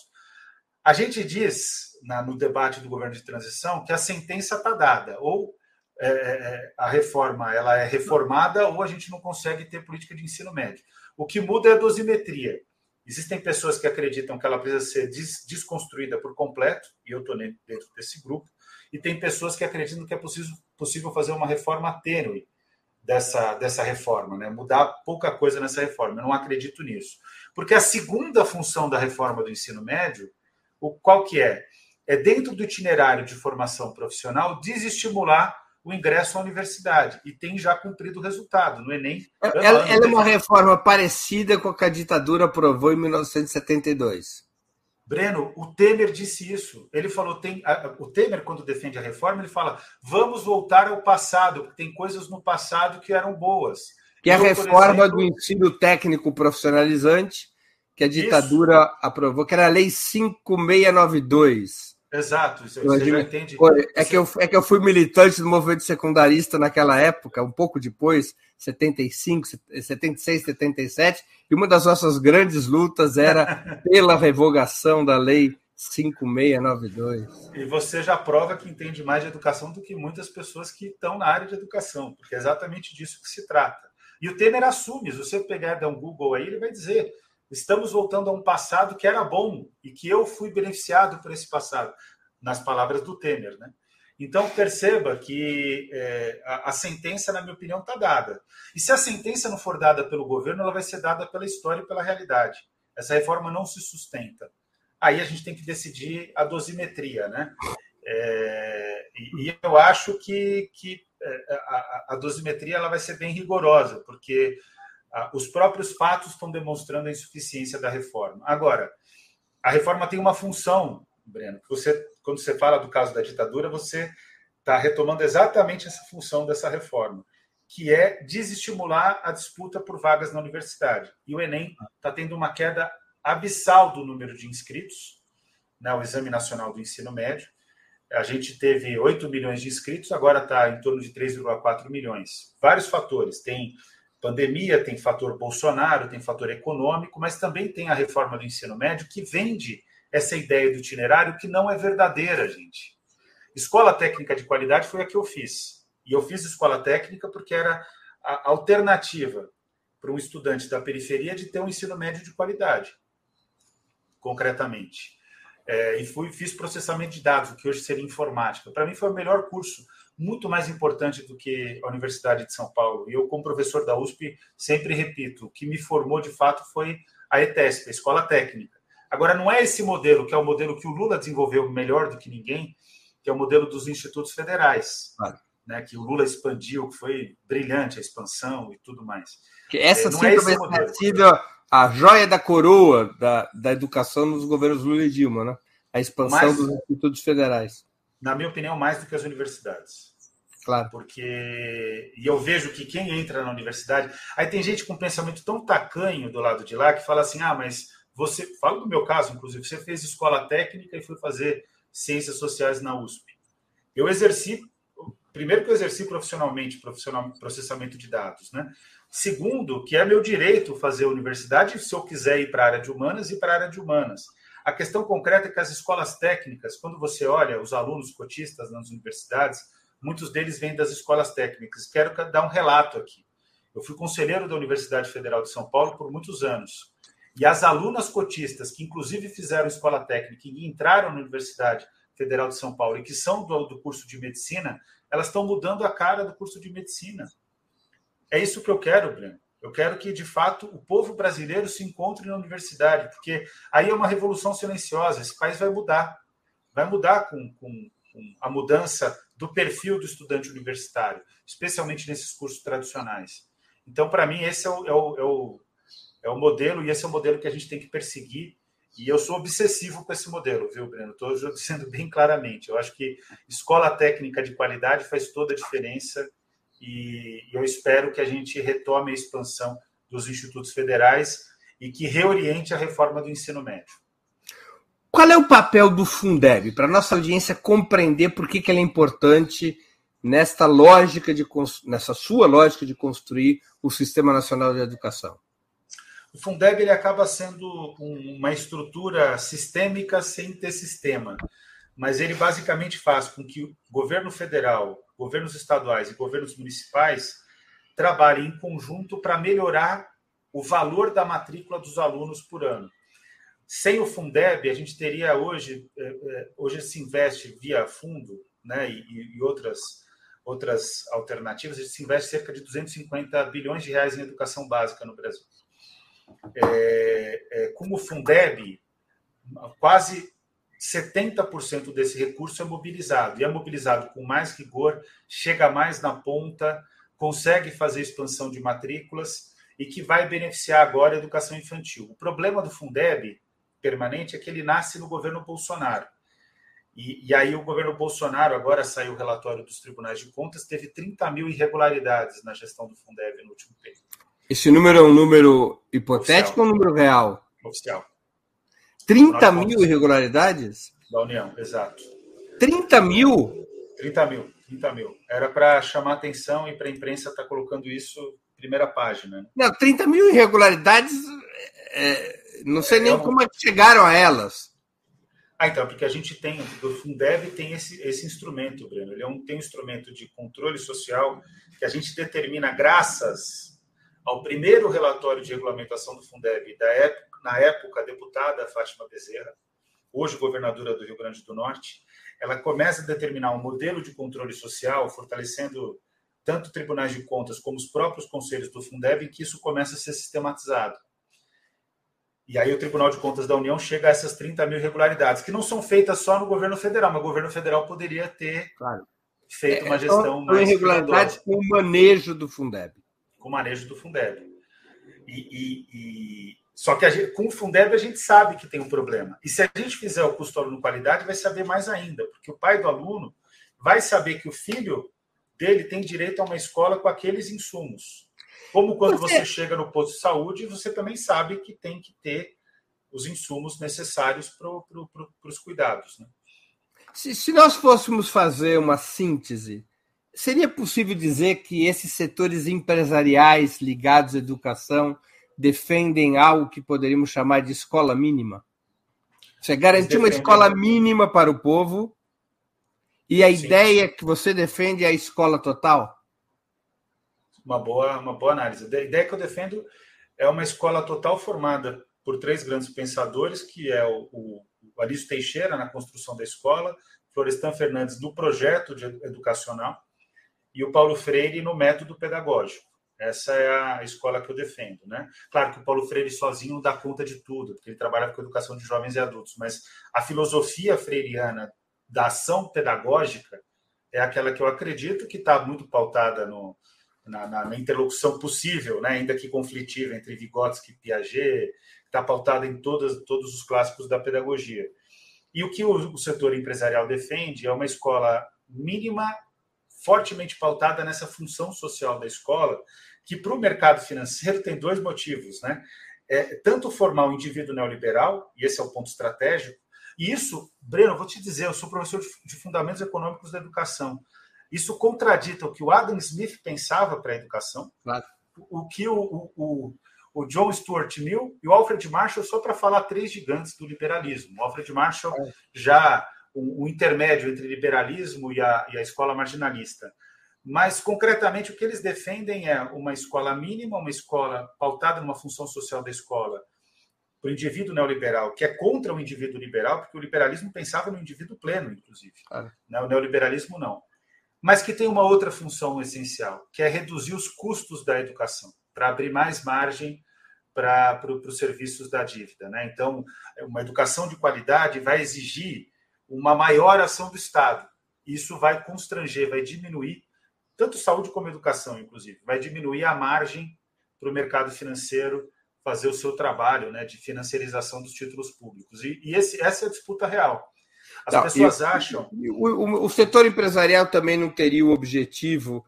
A gente diz na, no debate do governo de transição que a sentença está dada, ou é, é, a reforma ela é reformada, ou a gente não consegue ter política de ensino médio. O que muda é a dosimetria. Existem pessoas que acreditam que ela precisa ser des, desconstruída por completo, e eu estou dentro desse grupo, e tem pessoas que acreditam que é possível, possível fazer uma reforma tênue, dessa, dessa reforma, né? mudar pouca coisa nessa reforma. Eu não acredito nisso. Porque a segunda função da reforma do ensino médio, o, qual que é? É dentro do itinerário de formação profissional desestimular o ingresso à universidade. E tem já cumprido o resultado. No Enem.
Ela, ela é uma reforma parecida com a que a ditadura aprovou em 1972.
Breno, o Temer disse isso. Ele falou, tem o Temer quando defende a reforma, ele fala: "Vamos voltar ao passado, porque tem coisas no passado que eram boas".
Que é a reforma exemplo, do ensino técnico profissionalizante que a ditadura isso. aprovou, que era a lei 5692.
Exato, você já entende.
É que, eu, é que eu fui militante do movimento secundarista naquela época, um pouco depois, 75, 76, 77, e uma das nossas grandes lutas era pela revogação da lei 5692.
E você já prova que entende mais de educação do que muitas pessoas que estão na área de educação, porque é exatamente disso que se trata. E o Temer assume, se você pegar dar um Google aí, ele vai dizer: Estamos voltando a um passado que era bom e que eu fui beneficiado por esse passado, nas palavras do Temer, né? Então perceba que é, a, a, sentença, na minha opinião, está dada. E se a sentença não for dada pelo governo, ela vai ser dada pela história e pela realidade. Essa reforma não se sustenta. Aí a gente tem que decidir a dosimetria, né? É, e, e, eu acho que, que é, a, a, dosimetria ela vai ser bem rigorosa, porque os próprios fatos estão demonstrando a insuficiência da reforma. Agora, a reforma tem uma função, Breno. Você, quando você fala do caso da ditadura, você está retomando exatamente essa função dessa reforma, que é desestimular a disputa por vagas na universidade. E o Enem está tendo uma queda abissal do número de inscritos, né, o Exame Nacional do Ensino Médio. a gente teve 8 milhões de inscritos, agora está em torno de 3,4 milhões. Vários fatores. Tem pandemia, tem fator Bolsonaro, tem fator econômico, mas também tem a reforma do ensino médio que vende essa ideia do itinerário que não é verdadeira, gente. Escola técnica de qualidade foi a que eu fiz. E eu fiz escola técnica porque era a alternativa para um estudante da periferia de ter um ensino médio de qualidade, concretamente. É, e fui, fiz processamento de dados, o que hoje seria informática. Para mim foi o melhor curso, muito mais importante do que a Universidade de São Paulo. E eu, como professor da USP, sempre repito, o que me formou de fato foi a ETESP, a Escola Técnica. Agora, não é esse modelo, que é o modelo que o Lula desenvolveu melhor do que ninguém, que é o modelo dos institutos federais, né, que o Lula expandiu, que foi brilhante a expansão e tudo mais.
Que essa é, sim é vai ter sido a joia da coroa da, da educação nos governos Lula e Dilma, né? A expansão mais, dos institutos federais.
Na minha opinião, mais do que as universidades. Claro. Porque. E eu vejo que quem entra na universidade. Aí tem gente com um pensamento tão tacanho do lado de lá que fala assim: ah, mas você. Fala do meu caso, inclusive, você fez escola técnica e foi fazer ciências sociais na USP. Eu exerci. Primeiro que eu exerci profissionalmente profissional, processamento de dados, né? Segundo, que é meu direito fazer universidade se eu quiser ir para a área de humanas e para a área de humanas. A questão concreta é que as escolas técnicas, quando você olha os alunos cotistas nas universidades, muitos deles vêm das escolas técnicas. Quero dar um relato aqui. Eu fui conselheiro da Universidade Federal de São Paulo por muitos anos. E as alunas cotistas, que inclusive fizeram escola técnica e entraram na Universidade Federal de São Paulo e que são do, do curso de medicina, elas estão mudando a cara do curso de medicina. É isso que eu quero, Breno. Eu quero que, de fato, o povo brasileiro se encontre na universidade, porque aí é uma revolução silenciosa. Esse país vai mudar. Vai mudar com, com, com a mudança do perfil do estudante universitário, especialmente nesses cursos tradicionais. Então, para mim, esse é o, é, o, é, o, é o modelo, e esse é o modelo que a gente tem que perseguir. E eu sou obsessivo com esse modelo, viu, Breno? Estou dizendo bem claramente. Eu acho que escola técnica de qualidade faz toda a diferença e eu espero que a gente retome a expansão dos institutos federais e que reoriente a reforma do ensino médio.
Qual é o papel do Fundeb para nossa audiência compreender por que, que ele é importante nesta lógica de nessa sua lógica de construir o Sistema Nacional de Educação?
O Fundeb ele acaba sendo uma estrutura sistêmica sem ter sistema, mas ele basicamente faz com que o governo federal governos estaduais e governos municipais trabalhem em conjunto para melhorar o valor da matrícula dos alunos por ano. Sem o Fundeb, a gente teria hoje, é, é, hoje se investe via fundo né, e, e outras, outras alternativas, a gente se investe cerca de 250 bilhões de reais em educação básica no Brasil. É, é, como o Fundeb, quase 70% desse recurso é mobilizado, e é mobilizado com mais rigor, chega mais na ponta, consegue fazer expansão de matrículas e que vai beneficiar agora a educação infantil. O problema do Fundeb permanente é que ele nasce no governo Bolsonaro. E, e, aí o governo Bolsonaro, agora saiu o relatório dos tribunais de contas, teve 30 mil irregularidades na gestão do Fundeb no último tempo.
Esse número é um número hipotético Oficial. ou um número real?
Oficial.
30 mil irregularidades?
Da União, exato.
30 mil?
30 mil, 30 mil. Era para chamar atenção e para a imprensa estar tá colocando isso primeira página. Né?
Não, 30 mil irregularidades, é, não sei é, nem é um... como é que chegaram a elas.
Ah, então, porque a gente tem, o Fundeb tem esse, esse instrumento, Breno. Ele é um, tem um instrumento de controle social que a gente determina, graças ao primeiro relatório de regulamentação do Fundeb da época, na época, a deputada Fátima Bezerra, hoje governadora do Rio Grande do Norte, ela começa a determinar um modelo de controle social, fortalecendo tanto tribunais de contas como os próprios conselhos do Fundeb, em que isso começa a ser sistematizado. E aí o Tribunal de Contas da União chega a essas 30 mil irregularidades, que não são feitas só no governo federal, mas o governo federal poderia ter claro. feito uma é, gestão
é, mais... irregularidades com o manejo do Fundeb.
Com o manejo do Fundeb. E, e, e, só que gente, com o Fundeb a gente sabe que tem um problema. E se a gente fizer o custo aluno qualidade, vai saber mais ainda, porque o pai do aluno vai saber que o filho dele tem direito a uma escola com aqueles insumos. Como quando você, você chega no posto de saúde, você também sabe que tem que ter os insumos necessários para pro, pro, os cuidados. Né?
Se, se nós fôssemos fazer uma síntese, seria possível dizer que esses setores empresariais ligados à educação defendem algo que poderíamos chamar de escola mínima? Você garantir uma escola mínima para o povo e a Sim. ideia que você defende é a escola total?
Uma boa, uma boa análise. A ideia que eu defendo é uma escola total formada por três grandes pensadores, que é o, o, Teixeira na construção da escola, Florestan Fernandes no projeto educacional e o Paulo Freire no método pedagógico. Essa é a escola que eu defendo, né? Claro que o Paulo Freire sozinho não dá conta de tudo, porque ele trabalha com educação de jovens e adultos, mas a filosofia freiriana da ação pedagógica é aquela que eu acredito que está muito pautada no, na, na, na, interlocução possível, né? ainda que conflitiva, entre Vygotsky e Piaget, está pautada em todas, todos os clássicos da pedagogia. E o que o, o setor empresarial defende é uma escola mínima, fortemente pautada nessa função social da escola, que para o mercado financeiro tem dois motivos, né? É, tanto formar um indivíduo neoliberal, e esse é o ponto estratégico, e isso, Breno, vou te dizer, eu sou professor de, de Fundamentos Econômicos da Educação. Isso contradita o que o Adam Smith pensava para a educação, claro. o que o, o, o, John Stuart Mill e o Alfred Marshall, só para falar três gigantes do liberalismo. O Alfred Marshall, é. já o, o, intermédio entre liberalismo e a, e a escola marginalista. Mas, concretamente, o que eles defendem é uma escola mínima, uma escola pautada numa função social da escola, para o indivíduo neoliberal, que é contra o indivíduo liberal, porque o liberalismo pensava no indivíduo pleno, inclusive. Claro. Né? O neoliberalismo não. Mas que tem uma outra função essencial, que é reduzir os custos da educação, para abrir mais margem para pro, os serviços da dívida. Né? Então, uma educação de qualidade vai exigir uma maior ação do Estado. Isso vai constranger, vai diminuir, tanto saúde como educação, inclusive, vai diminuir a margem para o mercado financeiro fazer o seu trabalho né, de financiarização dos títulos públicos. E, e esse, essa é a disputa real. As não, pessoas e, acham.
O, o, o setor empresarial também não teria o objetivo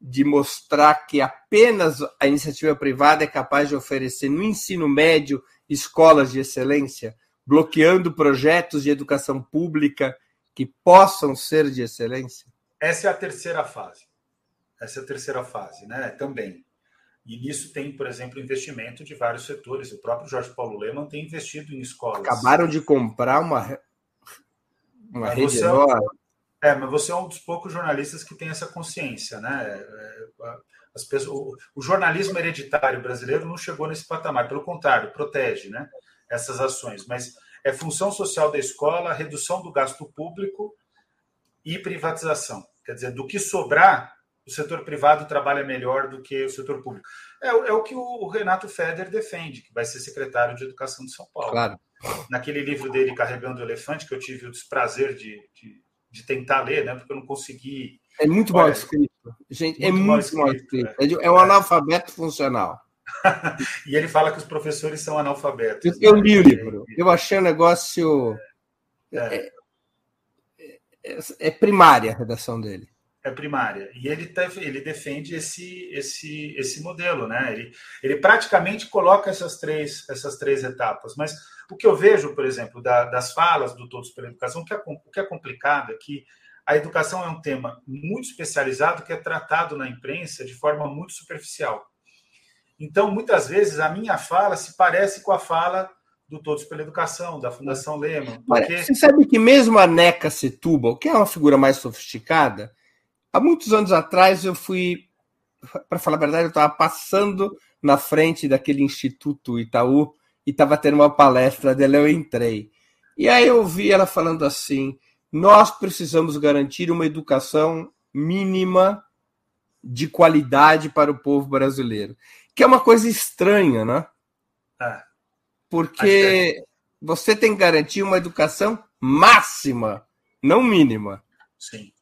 de mostrar que apenas a iniciativa privada é capaz de oferecer no ensino médio escolas de excelência, bloqueando projetos de educação pública que possam ser de excelência?
Essa é a terceira fase. Essa é a terceira fase, né? Também. E nisso tem, por exemplo, investimento de vários setores. O próprio Jorge Paulo Leman tem investido em escolas.
Acabaram de comprar uma, uma rede é enorme.
É, mas você é um dos poucos jornalistas que tem essa consciência, né? É, as pessoas, o jornalismo hereditário brasileiro não chegou nesse patamar, pelo contrário, protege, né? Essas ações, mas é função social da escola, redução do gasto público e privatização. Quer dizer, do que sobrar, o setor privado trabalha melhor do que o setor público. É, é o que o Renato Feder defende, que vai ser secretário de Educação de São Paulo. Claro. Naquele livro dele, Carregando o Elefante, que eu tive o desprazer de, de, de tentar ler, né, porque eu não consegui.
É muito Olha, mal escrito. Gente, é muito é muito mal escrito. Mal escrito. É, é um analfabeto funcional.
e ele fala que os professores são analfabetos.
Eu, né? li o livro. Eu achei o um negócio. É. É, é, é primária a redação dele
é primária. E ele, ele defende esse, esse, esse modelo, né? Ele, ele praticamente coloca essas três, essas três etapas. Mas o que eu vejo, por exemplo, da, das falas do Todos pela Educação, o que, é, o que é complicado é que a educação é um tema muito especializado que é tratado na imprensa de forma muito superficial. Então, muitas vezes, a minha fala se parece com a fala do Todos pela Educação, da Fundação Lehman.
Porque... Você sabe que mesmo a NECA Setúbal, que é uma figura mais sofisticada, Há muitos anos atrás eu fui, para falar a verdade, eu estava passando na frente daquele Instituto Itaú e estava tendo uma palestra dela, eu entrei. E aí eu vi ela falando assim: nós precisamos garantir uma educação mínima de qualidade para o povo brasileiro. Que é uma coisa estranha, né? É. Porque você tem que garantir uma educação máxima, não mínima.
Sim.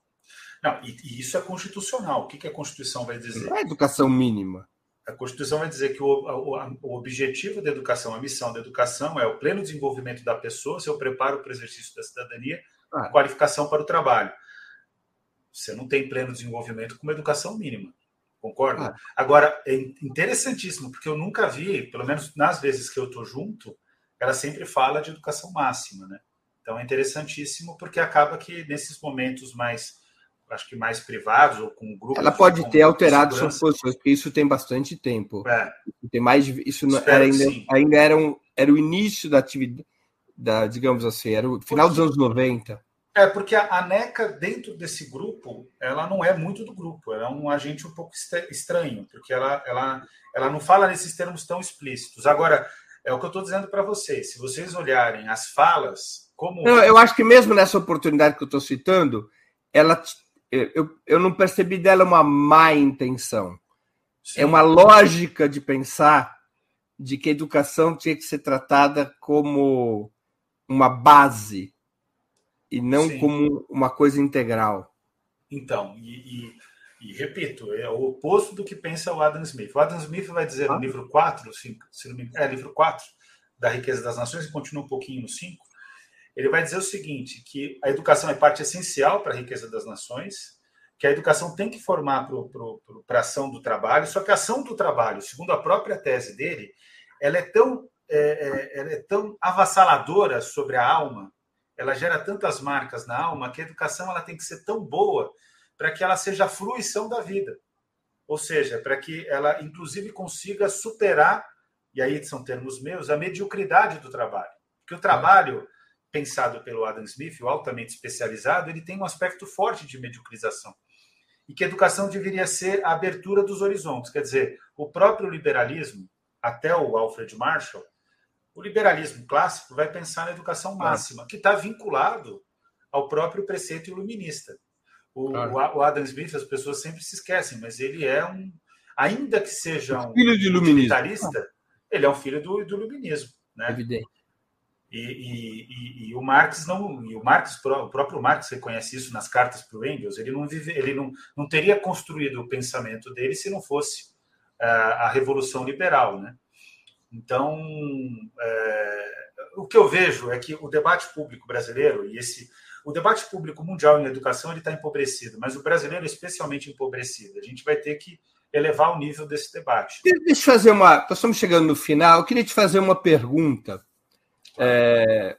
Não, e, e, isso é constitucional. O que, que a Constituição vai dizer?
Não é educação mínima.
A Constituição vai dizer que o, o, o, objetivo da educação, a missão da educação é o pleno desenvolvimento da pessoa, seu preparo para o exercício da cidadania, ah. qualificação para o trabalho. Você não tem pleno desenvolvimento com uma educação mínima. Concorda? Ah. Agora, é interessantíssimo, porque eu nunca vi, pelo menos nas vezes que eu estou junto, ela sempre fala de educação máxima, né? Então é interessantíssimo porque acaba que nesses momentos mais acho que mais privados ou com grupos.
Ela pode ter alterado suas posições, porque isso tem bastante tempo. É. Tem mais isso era ainda, ainda era, um, era o início da atividade, da, digamos assim, era o final porque, dos anos 90.
É, porque a, a NECA, dentro desse grupo, ela não é muito do grupo, ela é um agente um pouco estranho, porque ela, ela, ela não fala nesses termos tão explícitos. Agora, é o que eu estou dizendo para vocês, se vocês olharem as falas, como.
Não, eu acho que mesmo nessa oportunidade que eu estou citando, ela eu, eu não percebi dela uma má intenção. Sim. É uma lógica de pensar de que a educação tinha que ser tratada como uma base e não Sim. como uma coisa integral.
Então, e, e, e, repito, é o oposto do que pensa o Adam Smith. O Adam Smith vai dizer ah. no livro 4, 5, se não me, é, livro 4 da Riqueza das Nações, e continua um pouquinho no 5, ele vai dizer o seguinte, que a educação é parte essencial para a riqueza das nações, que a educação tem que formar para a ação do trabalho, só que a ação do trabalho, segundo a própria tese dele, ela é tão, é, é, ela é tão avassaladora sobre a alma, ela gera tantas marcas na alma, que a educação ela tem que ser tão boa para que ela seja a fruição da vida. Ou seja, para que ela, inclusive, consiga superar, e aí são termos meus, a mediocridade do trabalho. Porque o trabalho pensado pelo Adam Smith, o altamente especializado, ele tem um aspecto forte de mediocrização. E que a educação deveria ser a abertura dos horizontes. Quer dizer, o próprio liberalismo, até o Alfred Marshall, o liberalismo clássico vai pensar na educação máxima, que está vinculado ao próprio preceito iluminista. O, claro. o, Adam Smith, as pessoas sempre se esquecem, mas ele é um, ainda que seja um
filho de iluminismo.
ele é um filho do, do iluminismo. Né?
Evidente.
E, e, e, o Marx não, e o Marx, o próprio Marx reconhece isso nas cartas para o Engels. Ele não vive, ele não, não teria construído o pensamento dele se não fosse uh, a revolução liberal, né? Então, é, o que eu vejo é que o debate público brasileiro e esse o debate público mundial em educação ele está empobrecido, mas o brasileiro é especialmente empobrecido. A gente vai ter que elevar o nível desse debate.
Deixa eu fazer uma. Nós estamos chegando no final. Eu queria te fazer uma pergunta é,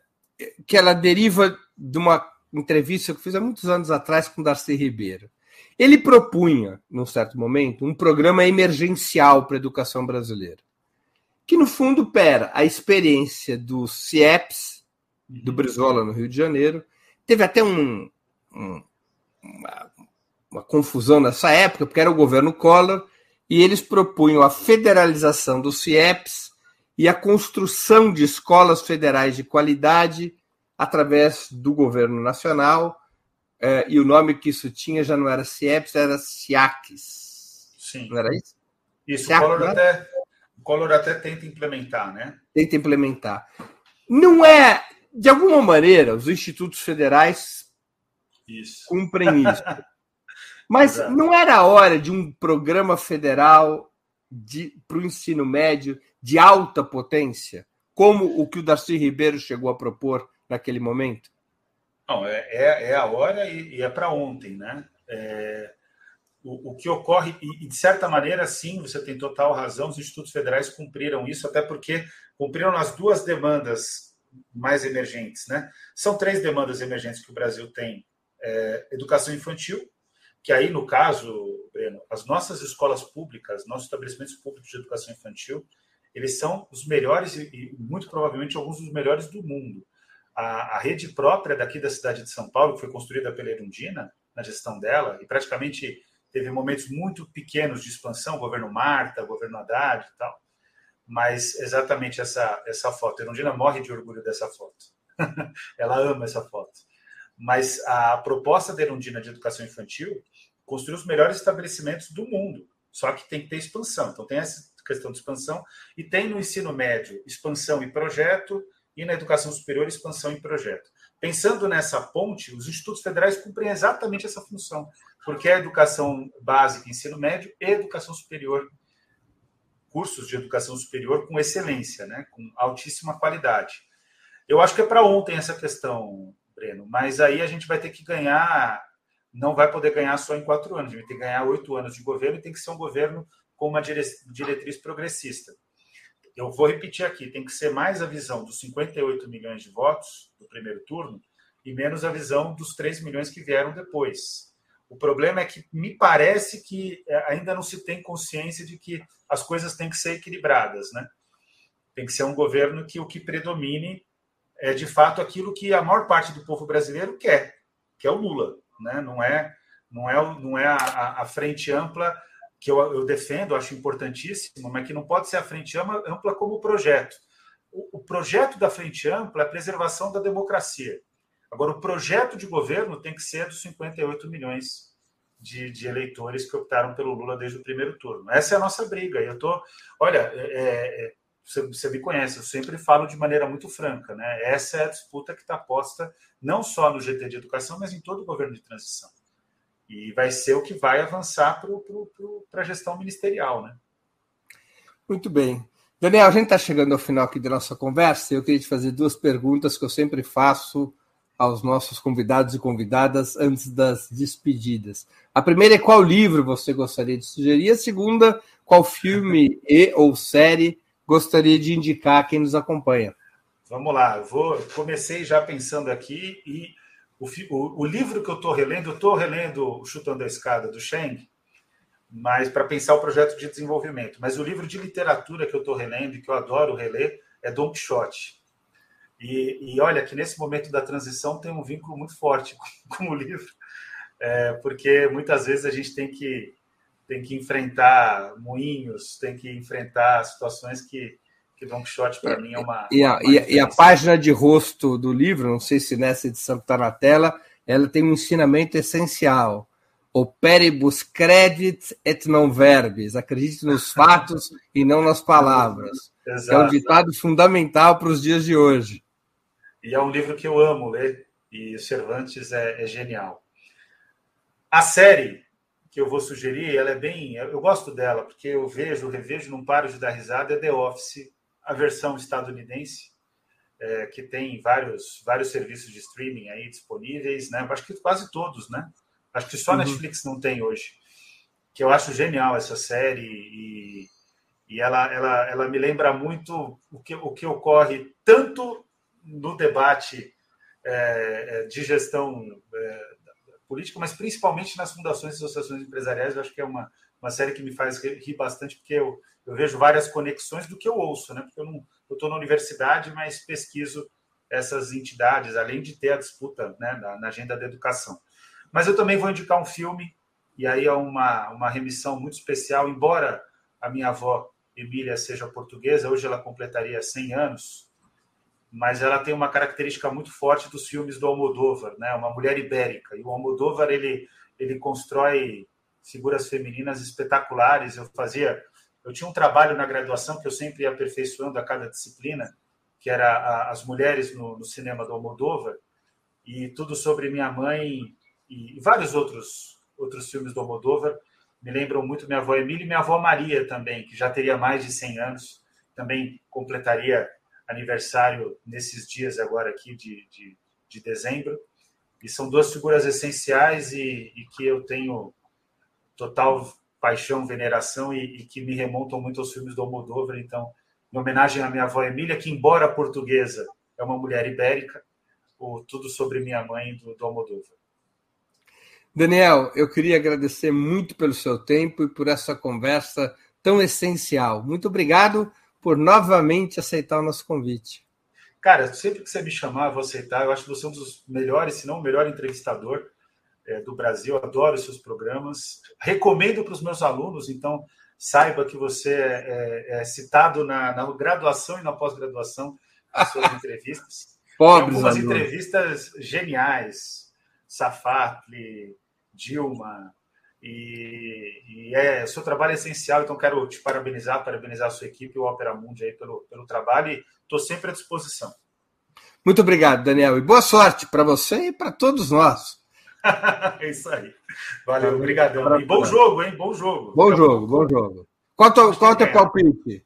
que ela deriva de uma entrevista que eu fiz há muitos anos atrás com Darcy Ribeiro. Ele propunha, num certo momento, um programa emergencial para a educação brasileira, que no fundo pera a experiência do CIEPS, do uhum. Brizola, no Rio de Janeiro. Teve até um, um, uma, uma confusão nessa época, porque era o governo Collor, e eles propunham a federalização do CIEPS e a construção de escolas federais de qualidade através do governo nacional. É, e o nome que isso tinha já não era CIEPS, era CIACs.
Sim. Não era isso? Isso, o Collor, até, o Collor até tenta implementar, né?
Tenta implementar. Não é, de alguma maneira, os institutos federais
isso.
cumprem isso. Mas não era a hora de um programa federal para o ensino médio de alta potência, como o que o Darcy Ribeiro chegou a propor naquele momento?
Não, é, é, é a hora e, e é para ontem, né? É, o, o, que ocorre, e, de certa maneira, sim, você tem total razão, os institutos federais cumpriram isso, até porque cumpriram as duas demandas mais emergentes, né? São três demandas emergentes que o Brasil tem: é, educação infantil, que aí, no caso, Breno, as nossas escolas públicas, nossos estabelecimentos públicos de educação infantil, eles são os melhores e, muito provavelmente, alguns dos melhores do mundo. A, a, rede própria daqui da cidade de São Paulo, que foi construída pela Erundina, na gestão dela, e praticamente teve momentos muito pequenos de expansão, governo Marta, governo Haddad e tal, mas exatamente essa, essa foto. Erundina morre de orgulho dessa foto. Ela ama essa foto. Mas a proposta da Erundina de educação infantil construiu os melhores estabelecimentos do mundo. Só que tem que ter expansão. Então tem essa questão de expansão, e tem no ensino médio expansão e projeto, e na educação superior expansão e projeto. Pensando nessa ponte, os institutos federais cumprem exatamente essa função, porque é educação básica, ensino médio e educação superior, cursos de educação superior com excelência, né, com altíssima qualidade. Eu acho que é para ontem essa questão, Breno, mas aí a gente vai ter que ganhar, não vai poder ganhar só em quatro anos, a gente vai ter que ganhar oito anos de governo e tem que ser um governo com uma diretriz progressista. eu vou repetir aqui, tem que ser mais a visão dos 58 milhões de votos do primeiro turno e menos a visão dos 3 milhões que vieram depois. O problema é que me parece que é, ainda não se tem consciência de que as coisas têm que ser equilibradas, né? Tem que ser um governo que o que predomine é de fato aquilo que a maior parte do povo brasileiro quer, que é o Lula, né? Não é não é não é a, a frente ampla que eu, eu, defendo, acho importantíssimo, mas que não pode ser a frente ampla como projeto. O, o projeto da frente ampla é a preservação da democracia. Agora, o projeto de governo tem que ser dos 58 milhões de, de, eleitores que optaram pelo Lula desde o primeiro turno. Essa é a nossa briga. Eu tô, olha, é, é, você, você, me conhece, eu sempre falo de maneira muito franca, né? Essa é a disputa que está posta não só no GT de educação, mas em todo o governo de transição. E vai ser o que vai avançar para a gestão ministerial, né?
Muito bem. Daniel, a gente está chegando ao final aqui da nossa conversa. Eu queria te fazer duas perguntas que eu sempre faço aos nossos convidados e convidadas antes das despedidas. A primeira é qual livro você gostaria de sugerir, a segunda, qual filme e ou série gostaria de indicar a quem nos acompanha.
Vamos lá, eu vou comecei já pensando aqui e o, o, livro que eu estou relendo, eu estou relendo Chutando a Escada do Cheng, mas para pensar o projeto de desenvolvimento. Mas o livro de literatura que eu estou relendo e que eu adoro reler é Don Quixote. E, e, olha que nesse momento da transição tem um vínculo muito forte com, com o livro, é, porque muitas vezes a gente tem que, tem que enfrentar moinhos, tem que enfrentar situações que, que Don Quixote para mim é uma.
E a,
uma
e, a, e a, página de rosto do livro, não sei se nessa edição está na tela, ela tem um ensinamento essencial. Operibus credit et non verbis. Acredite nos fatos e não nas palavras. É um ditado fundamental para os dias de hoje.
E é um livro que eu amo ler, e Cervantes é, é genial. A série que eu vou sugerir, ela é bem. Eu gosto dela, porque eu vejo, revejo, não paro de dar risada, é The Office, a versão estadunidense, é, que tem vários, vários serviços de streaming aí disponíveis, né? Acho que quase todos, né? Acho que só a uhum. Netflix não tem hoje. Que eu acho genial essa série e, e ela, ela, ela me lembra muito o que, o que ocorre tanto no debate é, é, de gestão é, política, mas principalmente nas fundações e associações empresariais. Eu acho que é uma, uma série que me faz rir bastante, porque eu, eu vejo várias conexões do que eu ouço, né? Porque eu estou na universidade, mas pesquiso essas entidades, além de ter a disputa né, na, na, agenda da educação. Mas eu também vou indicar um filme, e aí é uma, uma remissão muito especial, embora a minha avó Emília seja portuguesa, hoje ela completaria 100 anos, mas ela tem uma característica muito forte dos filmes do Almodóvar, né? Uma mulher ibérica. E o Almodóvar ele ele constrói figuras femininas espetaculares. Eu fazia, eu tinha um trabalho na graduação que eu sempre ia aperfeiçoando a cada disciplina, que era a, as mulheres no, no, cinema do Almodóvar e tudo sobre minha mãe e, e vários outros outros filmes do Almodóvar me lembram muito minha avó Emília e minha avó Maria também, que já teria mais de 100 anos, também completaria aniversário nesses dias agora aqui de, de, de dezembro. E são duas figuras essenciais e, e, que eu tenho total paixão, veneração e, e, que me remontam muito aos filmes do Almodóvar. Então, em homenagem à minha avó Emília, que embora portuguesa, é uma mulher ibérica, o Tudo Sobre Minha Mãe, do, do Almodóvar.
Daniel, eu queria agradecer muito pelo seu tempo e por essa conversa tão essencial. Muito obrigado por novamente aceitar o nosso convite.
Cara, sempre que você me chamar, eu vou aceitar. Eu acho que você é um dos melhores, se não o melhor entrevistador do Brasil. Adoro seus programas. Recomendo para os meus alunos, então saiba que você é, é, é citado na, na, graduação e na pós-graduação nas suas entrevistas.
Pobres
algumas alunos. entrevistas geniais. Safatli, Dilma, e, e é, o seu trabalho é essencial, então quero te parabenizar, parabenizar a sua equipe o Opera Mundi aí pelo, pelo trabalho e estou sempre à disposição.
Muito obrigado, Daniel, e boa sorte para você e para todos nós.
é isso aí. Valeu, obrigadão. E bom jogo, hein? Bom jogo.
Bom jogo, bom jogo. Qual é o teu palpite?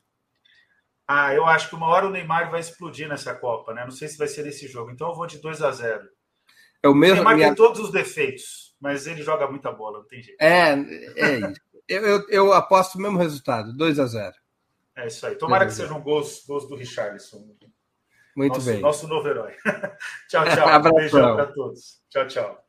Ah, eu acho que uma hora o Neymar vai explodir nessa Copa, né? Não sei se vai ser nesse jogo. Então eu vou de 2 a 0
É o mesmo. O
Neymar minha... tem todos os defeitos mas ele joga muita bola, não tem jeito.
É, é isso. Eu, eu, eu aposto o mesmo resultado, 2 a 0
É isso aí. Tomara que sejam gols, gols do Richarlison.
Muito
nosso,
bem.
Nosso novo herói. tchau, tchau. Um beijão para todos. Tchau, tchau.